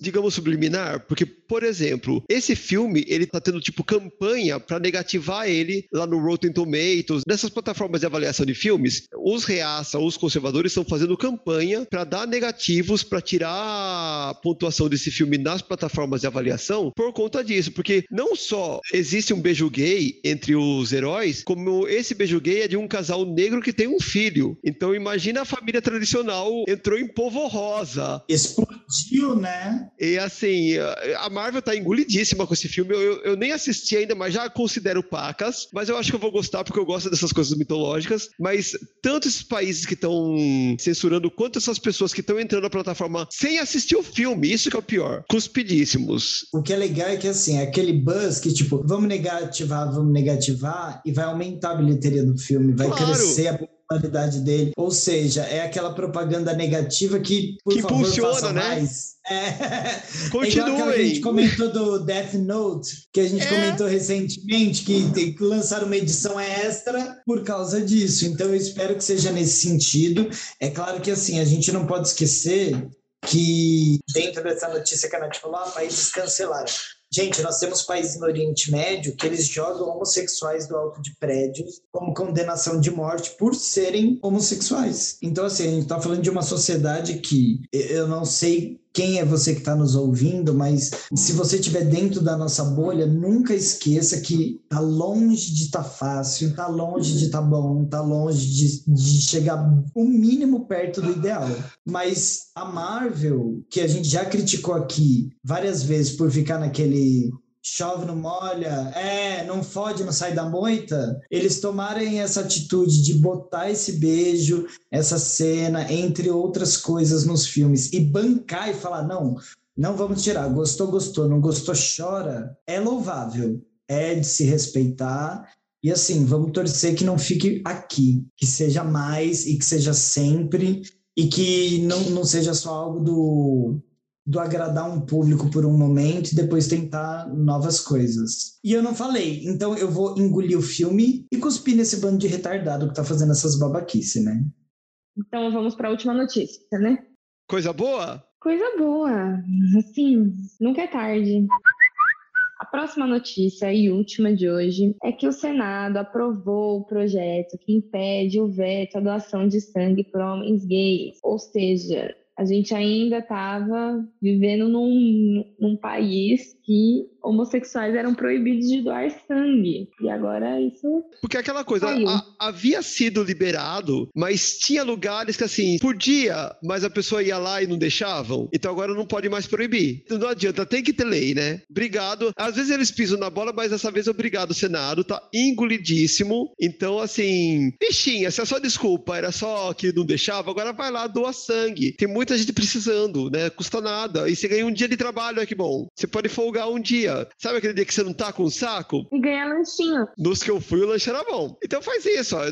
digamos, subliminar, porque, por exemplo, esse filme, ele tá tendo, tipo, campanha para negativar ele lá no Rotten Tomatoes, nessas plataformas de avaliação de filmes, os reaça, os conservadores estão fazendo campanha para dar negativos, para tirar a pontuação desse filme nas plataformas de avaliação por conta disso, porque não só existe um beijo gay entre os heróis, como esse beijo gay é de um casal negro que tem um filho. Então imagina a família tradicional entrou em polvo rosa. Explodiu, né? E assim, a Marvel tá engolidíssima com esse filme. Eu, eu, eu, nem assisti ainda, mas já considero pacas. Mas eu acho que eu vou gostar porque eu gosto dessas coisas mitológicas. Mas tanto esses países que estão censurando, quanto essas pessoas que estão entrando na plataforma sem assistir o filme, isso que é o pior. Cuspidíssimos. O que é legal é que assim, é aquele buzz que, tipo, vamos negativar, vamos negativar, e vai aumentar a bilheteria do filme, vai claro. crescer a popularidade dele. Ou seja, é aquela propaganda negativa que, por que favor, impulsiona, né? mais. É. Continue. É a gente comentou do Death Note, que a gente é. comentou recentemente, que, que lançaram uma edição extra por causa disso. Então eu espero que seja nesse sentido. É claro que assim, a gente não pode esquecer que dentro dessa notícia que a Nath falou, ah, países cancelaram. Gente, nós temos países no Oriente Médio que eles jogam homossexuais do alto de prédios como condenação de morte por serem homossexuais. Então, assim, a gente está falando de uma sociedade que eu não sei quem é você que está nos ouvindo, mas se você estiver dentro da nossa bolha, nunca esqueça que tá longe de estar tá fácil, tá longe de estar tá bom, tá longe de, de chegar o mínimo perto do ideal. Mas a Marvel, que a gente já criticou aqui várias vezes por ficar naquele chove não molha, é, não fode, não sai da moita, eles tomarem essa atitude de botar esse beijo, essa cena, entre outras coisas nos filmes, e bancar e falar, não, não vamos tirar, gostou, gostou, não gostou, chora, é louvável, é de se respeitar, e assim, vamos torcer que não fique aqui, que seja mais e que seja sempre, e que não, não seja só algo do do agradar um público por um momento e depois tentar novas coisas. E eu não falei, então eu vou engolir o filme e cuspir nesse bando de retardado que tá fazendo essas babaquices, né? Então vamos para a última notícia, né? Coisa boa? Coisa boa. Assim, nunca é tarde. A próxima notícia e última de hoje é que o Senado aprovou o projeto que impede o veto à doação de sangue por homens gays, ou seja, a gente ainda estava vivendo num, num país que homossexuais eram proibidos de doar sangue. E agora isso. Porque aquela coisa, a- havia sido liberado, mas tinha lugares que assim, podia, mas a pessoa ia lá e não deixavam. Então agora não pode mais proibir. Não adianta, tem que ter lei, né? Obrigado. Às vezes eles pisam na bola, mas dessa vez obrigado, Senado. Tá engolidíssimo. Então, assim, bichinha, se a sua desculpa era só que não deixava, agora vai lá, doa sangue. Tem muita gente precisando, né? Custa nada. E você ganha um dia de trabalho, olha que bom. Você pode folgar um dia. Sabe aquele dia que você não tá com saco? E ganhar lanchinho. Nos que eu fui, o lanche era bom. Então faz isso, ó.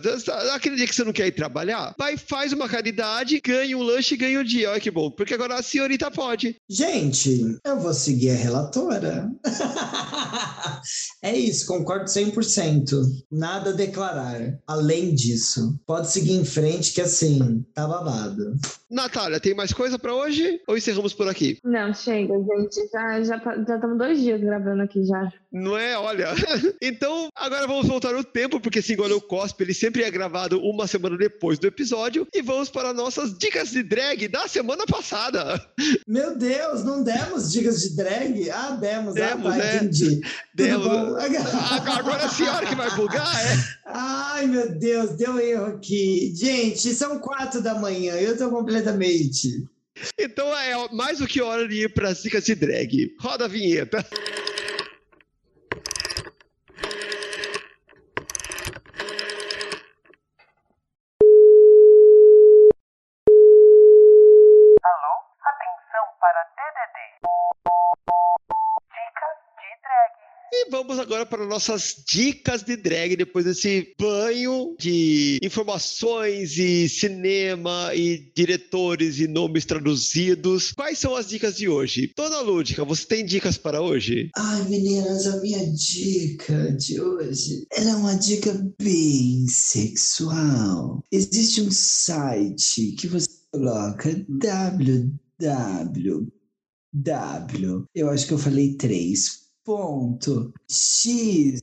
Aquele dia que você não quer ir trabalhar, vai, faz uma caridade, ganha um lanche e ganha um dia. Olha que bom. Porque agora a senhorita pode. Gente, eu vou seguir a relatora. é isso, concordo 100%. Nada a declarar. Além disso, pode seguir em frente que assim, tá babado. Natália, tem mais coisa pra hoje? Ou encerramos por aqui? Não, chega, gente. Já já tá- já estamos dois dias gravando aqui já. Não é? Olha. então, agora vamos voltar no tempo, porque Engole o Cospe, ele sempre é gravado uma semana depois do episódio. E vamos para nossas dicas de drag da semana passada. Meu Deus, não demos dicas de drag? Ah, demos. Demos, ah, tá, é. entendi. Demos. Tudo bom? Agora a senhora que vai bugar, é? Ai, meu Deus, deu erro aqui. Gente, são quatro da manhã, eu tô completamente. Então é mais do que hora de ir para as dicas de drag. Roda a vinheta. Vamos agora para nossas dicas de drag, depois desse banho de informações e cinema e diretores e nomes traduzidos. Quais são as dicas de hoje? Dona Lúdica, você tem dicas para hoje? Ai, meninas, a minha dica de hoje é uma dica bem sexual. Existe um site que você coloca www. Eu acho que eu falei três. Ponto. X.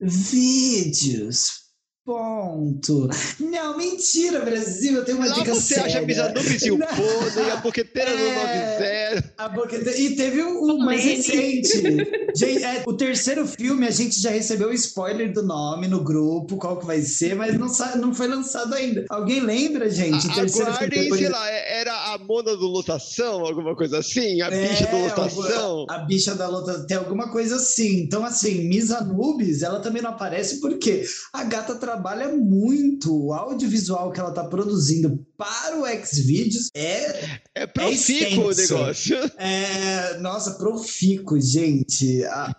Vídeos. Ponto. Não, mentira, Brasil. Eu tenho uma Lá dica você séria. acha Misanubis e o Não. Pônei, a boqueteira do É. 90. A boqueta... E teve um, um mais recente. Gente, é, o terceiro filme, a gente já recebeu o spoiler do nome no grupo, qual que vai ser, mas não, não foi lançado ainda. Alguém lembra, gente? O terceiro Aguardem, filme sei lá, é- era a Mona do Lotação, alguma coisa assim? A É, bicha do Lotação? A bicha da luta tem alguma coisa assim. Então, assim, Miss Anubis, ela também não aparece porque a gata trabalha muito. O audiovisual que ela tá produzindo para o Xvideos é É profícuo o extenso. negócio. É, nossa, profícuo, gente. Ah,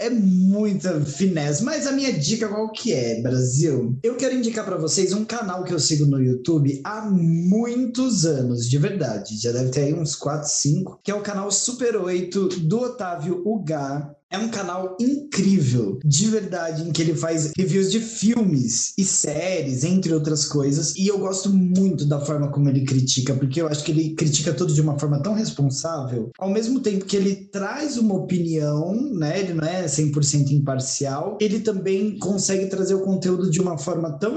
É muita finesse. Mas a minha dica qual que é, Brasil? Eu quero indicar pra vocês um canal que eu sigo no YouTube há muitos anos, de verdade. Já deve ter aí uns 4, 5, que é o canal Super 8 do Otávio Ugá. É um canal incrível, de verdade, em que ele faz reviews de filmes e séries, entre outras coisas. E eu gosto muito da forma como ele critica, porque eu acho que ele critica tudo de uma forma tão responsável, ao mesmo tempo que ele traz uma opinião, né? Ele não é 100% imparcial, ele também consegue trazer o conteúdo de uma forma tão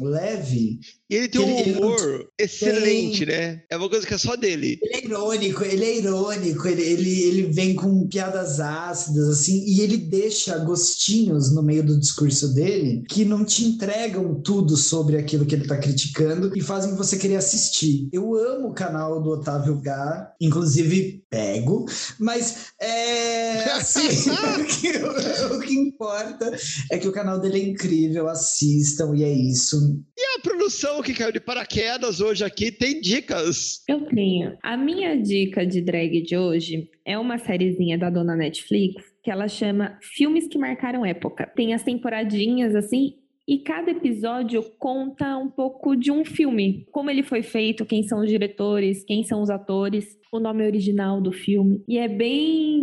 leve. E ele tem um Ele- ele humor excelente, né? É uma coisa que é só dele. Ele é irônico, ele é irônico, ele, ele, ele vem com piadas ácidas, assim, e ele deixa gostinhos no meio do discurso dele que não te entregam tudo sobre aquilo que ele tá criticando e fazem você querer assistir. Eu amo o canal do Otávio Gá, inclusive pego, mas é assim, o, que, o que importa é que o canal dele é incrível, assistam e é isso. E a produção que caiu de paraquedas hoje aqui tem dicas. Eu tenho. A minha dica de drag de hoje é uma sériezinha da dona Netflix que ela chama Filmes que Marcaram Época. Tem as temporadinhas assim. E cada episódio conta um pouco de um filme. Como ele foi feito, quem são os diretores, quem são os atores, o nome original do filme. E é bem,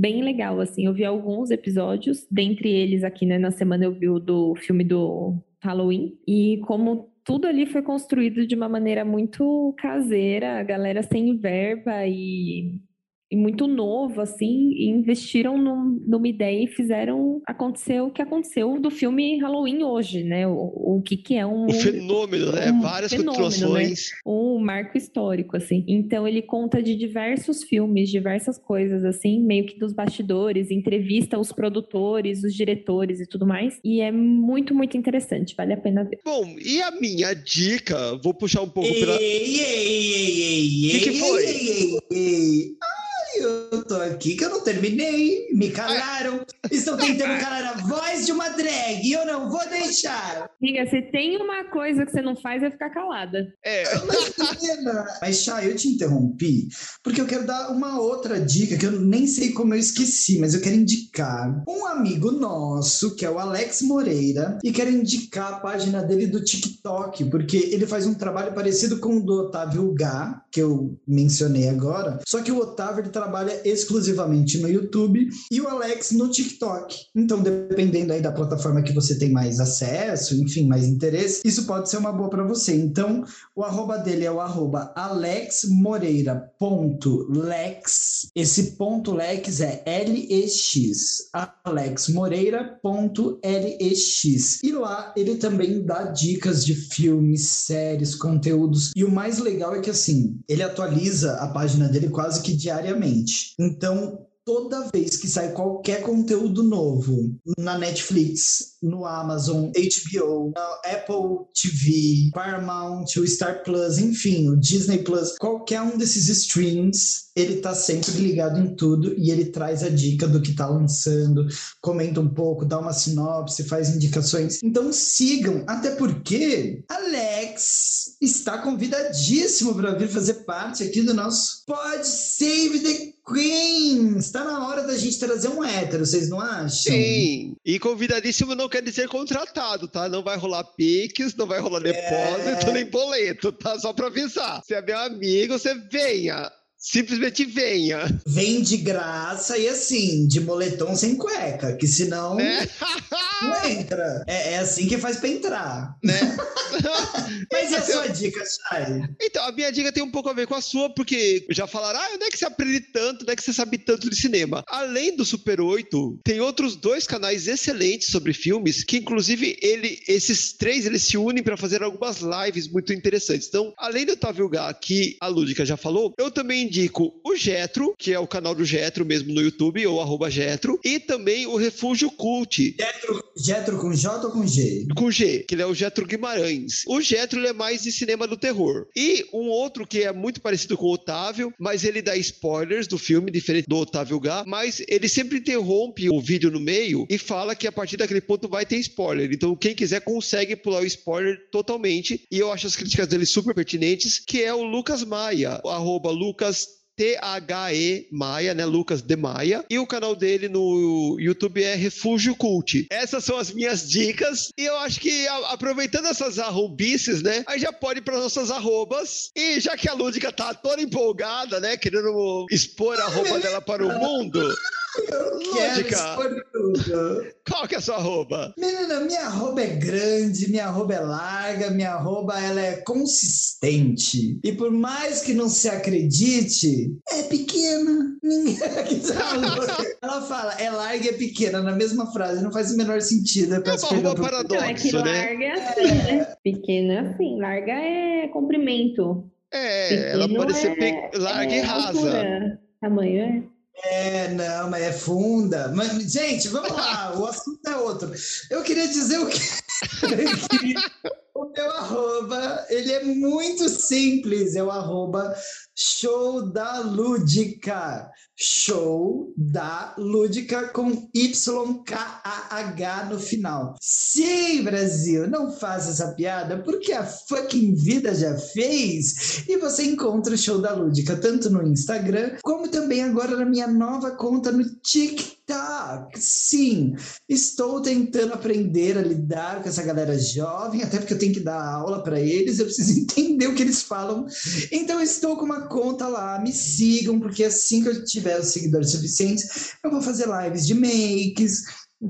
bem legal, assim. Eu vi alguns episódios, dentre eles aqui, né, na semana eu vi o do filme do Halloween. E como tudo ali foi construído de uma maneira muito caseira, a galera sem verba e e muito novo, assim, e investiram num- numa ideia e fizeram acontecer o que aconteceu do filme Halloween hoje, né? O, o que que é um, O fenômeno, né? um Várias fenômeno, continuações. um marco histórico, assim. Então ele conta de diversos filmes, diversas coisas, assim, meio que dos bastidores, entrevista os produtores, os diretores e tudo mais. E é muito, muito interessante, vale a pena ver. Bom, e a minha dica, vou puxar um pouco Ei, pela. ei, ei, ei, ei, Que que foi? ei, ei, ei. Ai, eu tô aqui que eu não terminei. Me calaram. Estão tentando calar a voz de uma drag e eu não vou deixar. Amiga, se tem uma coisa que você não faz, é ficar calada. É, Mas, menina, mas Chay, eu te interrompi porque eu quero dar uma outra dica que eu nem sei como eu esqueci, mas eu quero indicar um amigo nosso, que é o Alex Moreira, e quero indicar a página dele do TikTok, porque ele faz um trabalho parecido com o do Otávio Gá, que eu mencionei agora, só que o Otávio ele trabalha exclusivamente no YouTube e o Alex no TikTok. Então, dependendo aí da plataforma que você tem mais acesso, enfim, mais interesse, isso pode ser uma boa para você. Então, o arroba dele é o arroba alexmoreira.lex. Esse ponto lex é L-E-X. alexmoreira.lex. E lá ele também dá dicas de filmes, séries, conteúdos. E o mais legal é que, assim, ele atualiza a página dele quase que diariamente. Então, toda vez que sai qualquer conteúdo novo na Netflix, no Amazon, HBO, na Apple TV, Paramount, o Star Plus, enfim, o Disney Plus, qualquer um desses streams, ele tá sempre ligado em tudo e ele traz a dica do que tá lançando, comenta um pouco, dá uma sinopse, faz indicações. Então sigam, até porque Alex está convidadíssimo para vir fazer parte aqui do nosso Pod Save the Queen. Está na hora da gente trazer um hétero, vocês não acham? sim. E convidadíssimo não quer dizer contratado, tá? Não vai rolar piques, não vai rolar depósito, nem boleto, tá? Só pra avisar. Se é meu amigo, você venha. Simplesmente venha. Vem de graça e assim, de moletom sem cueca, que senão Né? não entra. É, é assim que faz pra entrar. né? Mas e a sua dica, Chay? Então, a minha dica tem um pouco a ver com a sua, porque já falaram, ah, onde é que você aprende tanto, onde é que você sabe tanto de cinema? Além do Super 8, tem outros dois canais excelentes sobre filmes, que inclusive ele, esses três, eles se unem para fazer algumas lives muito interessantes. Então, além do Otávio Gá, que a Lúdica já falou, eu também indico o Getro, que é o canal do Getro mesmo no YouTube, ou arroba Getro, e também o Refúgio Cult, Getro, Getro com J ou com G? com G, que ele é o Getro Guimarães. O Getro é mais de cinema do terror. E um outro que é muito parecido com o Otávio, mas ele dá spoilers do filme, diferente do Otávio Gá, mas ele sempre interrompe o vídeo no meio e fala que a partir daquele ponto vai ter spoiler. Então quem quiser consegue pular o spoiler totalmente. E eu acho as críticas dele super pertinentes, que é o Lucas Maia, o arroba Lucas T-H-E Maia, né? Lucas de Maia. E o canal dele no YouTube é Refúgio Cult. Essas são as minhas dicas. E eu acho que a- aproveitando essas arrobices, né? Aí já pode ir para nossas arrobas. E já que a Lúdica tá toda empolgada, né? Querendo expor a arroba dela para o mundo. Lúdica, qual que é a sua arroba? Menina, minha arroba é grande, minha arroba é larga, minha arroba ela é consistente. E por mais que não se acredite, é pequena. Ninguém tá louca. Ela fala, é larga e é pequena, na mesma frase. Não faz o menor sentido. Eu É peço uma perdão arroba pro- Não, é que paradoxo, né? larga é assim, né? Pequeno é assim, larga é comprimento. É, ela Pequeno pode ser é- pe- larga é e rasa. altura. Tamanho é. É, não, mas é funda. Mas, gente, vamos lá, o assunto é outro. Eu queria dizer o que. o meu arroba, ele é muito simples, é o arroba show da lúdica. Show da lúdica com YKAH no final. Sim, Brasil, não faça essa piada porque a fucking vida já fez. E você encontra o show da lúdica tanto no Instagram como também agora na minha nova conta no TikTok. Sim, estou tentando aprender a lidar com essa galera jovem, até porque eu tenho que dar aula para eles, eu preciso entender o que eles falam. Então estou com uma conta lá, me sigam, porque assim que eu tiver os seguidores suficientes, eu vou fazer lives de makes,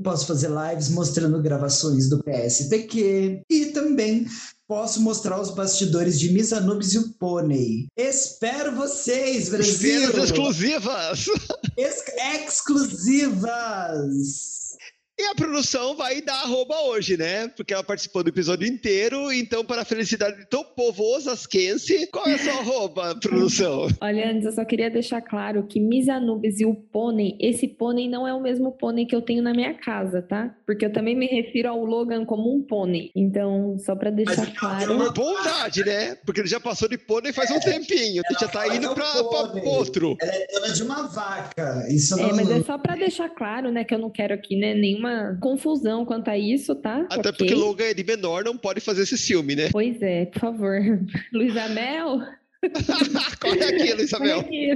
posso fazer lives mostrando gravações do PSTQ e também posso mostrar os bastidores de Miss Anubis e o Pônei. Espero vocês, Brasil! Cenas exclusivas! Ex- exclusivas! E a produção vai dar arroba hoje, né? Porque ela participou do episódio inteiro. Então, para a felicidade de todo o povo osasquense, qual é a sua arroba, produção? Olha, antes eu só queria deixar claro que Miss Anubis e o pônei, esse pônei não é o mesmo pônei que eu tenho na minha casa, tá? Porque eu também me refiro ao Logan como um pônei. Então, só pra deixar Mas, claro. Por bondade, né? Porque ele já passou de pônei faz um tempinho. Ele já tá indo um pra, pra outro. Ela é dona de uma vaca. Isso É, não mas é só pra deixar claro, né, que eu não quero aqui, né, nenhuma confusão quanto a isso, tá? Até Ok? porque Logan é de menor, não pode fazer esse filme, né? Pois é, por favor. Luísa Mel, Corre aqui, olha Isabel. aqui.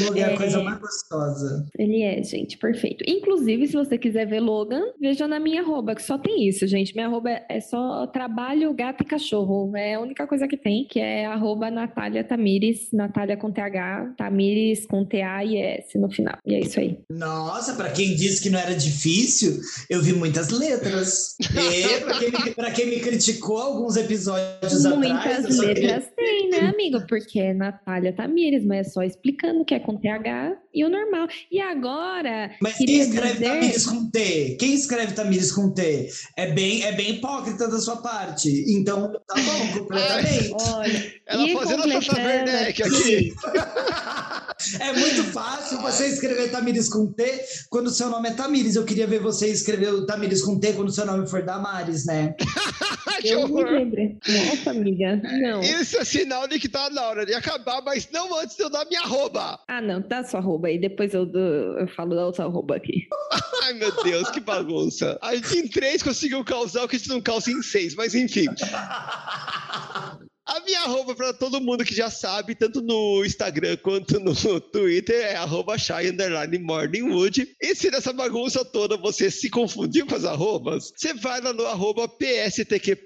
Logan é a É. coisa mais gostosa. Ele é, gente, perfeito. Inclusive, se você quiser ver Logan, veja na minha arroba, que só tem isso, gente. Minha arroba é só trabalho, gato e cachorro. É a única coisa que tem, que é arroba Natália Tamires, Natália com TH, Tamires com T-A e S no final. E é isso aí. Nossa, pra quem disse que não era difícil, eu vi muitas letras. E pra quem me, pra quem me criticou alguns episódios atrás. Muitas só queria- letras tem, né, amigo? Porque é Natália Tamires, mas é só explicando que é com TH e o normal. E agora, Mas quem escreve dizer... Tamires com T? Quem escreve Tamires com T? É bem, é bem hipócrita da sua parte. Então, tá bom, completamente. Olha, Ela e fazendo a Tata Werneck aqui. É muito fácil você escrever Tamires com T quando seu nome é Tamires. Eu queria ver você escrever o Tamires com T quando seu nome for Damares, né? que Eu me horror. lembro. Nossa, amiga. Não. Isso é sinal de que tá na hora de acabar, mas não antes de eu dar minha arroba. Ah, não. Dá sua arroba aí. Depois eu, eu falo da outra arroba aqui. Ai, meu Deus, que bagunça. A gente em três conseguiu causar o que a gente não causa em seis, mas enfim. A minha arroba para todo mundo que já sabe, tanto no Instagram quanto no Twitter, é arroba morningwood. E se nessa bagunça toda você se confundiu com as arrobas, você vai lá no arroba pstq.oficial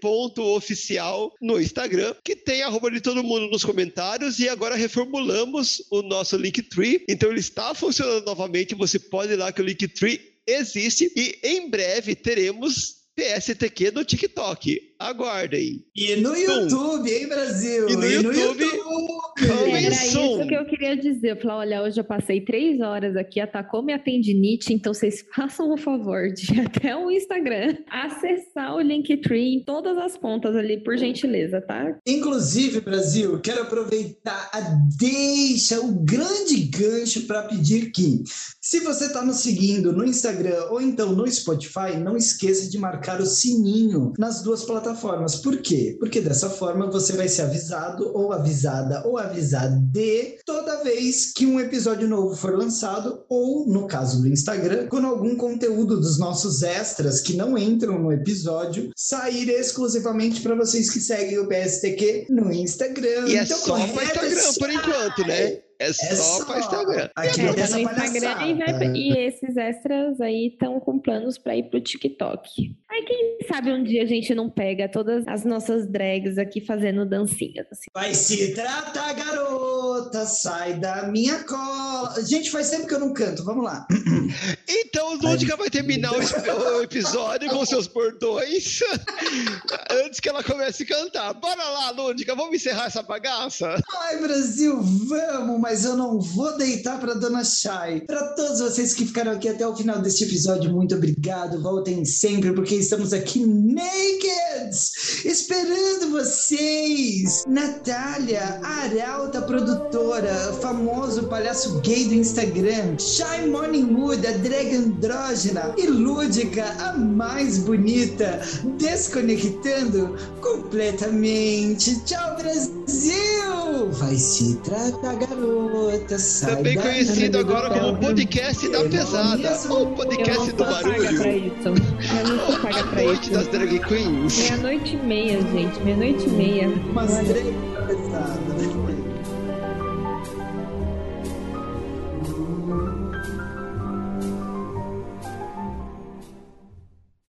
no Instagram, que tem arroba de todo mundo nos comentários e agora reformulamos o nosso Linktree. Então ele está funcionando novamente, você pode ir lá que o Linktree existe e em breve teremos PSTQ no TikTok. Aguardem. E no YouTube, hein, Brasil? E no YouTube, coming Era soon. isso que eu queria dizer. Eu falei, olha, hoje eu passei três horas aqui, atacou minha tendinite, então vocês façam o favor de ir até o Instagram, acessar o Linktree em todas as pontas ali, por gentileza, tá? Inclusive, Brasil, quero aproveitar a deixa, o grande gancho para pedir que, se você está nos seguindo no Instagram ou então no Spotify, não esqueça de marcar o sininho nas duas plataformas. Por quê? Porque dessa forma você vai ser avisado ou avisada ou avisade toda vez que um episódio novo for lançado ou, no caso do Instagram, quando algum conteúdo dos nossos extras que não entram no episódio sair exclusivamente para vocês que seguem o PSTQ no Instagram. E é Então, só correto, Instagram por enquanto, né? É só para Instagram. Aqui É, é tá no Instagram e, vai- palhaçada. e esses extras aí estão com planos para ir pro TikTok. Aí quem sabe um dia a gente não pega todas as nossas drags aqui fazendo dancinhas. Assim. Vai se tratar, garota, sai da minha cola. Gente, faz tempo que eu não canto, vamos lá. Então, Lúdica vai terminar o episódio com seus bordões antes que ela comece a cantar. Bora lá, Lúdica, vamos encerrar essa bagaça? Ai, Brasil, vamos, mas eu não vou deitar para Dona Chay. Para todos vocês que ficaram aqui até o final deste episódio, muito obrigado. Voltem sempre, porque estamos aqui naked, esperando vocês. Natália, Arauta produtora, famoso palhaço gay do Instagram, Shy Morningwood, a drag andrógena, e Lúdica, a mais bonita, desconectando completamente. Tchau, Brasil! Vai se tratar, garota. Sai Também conhecido agora como podcast da pesada, ou podcast do paga pra barulho, isso. Eu não sou paga a pra noite isso. das drag queens. Meia-noite e meia, gente. Meia-noite e meia. Umas Olha. três pesadas.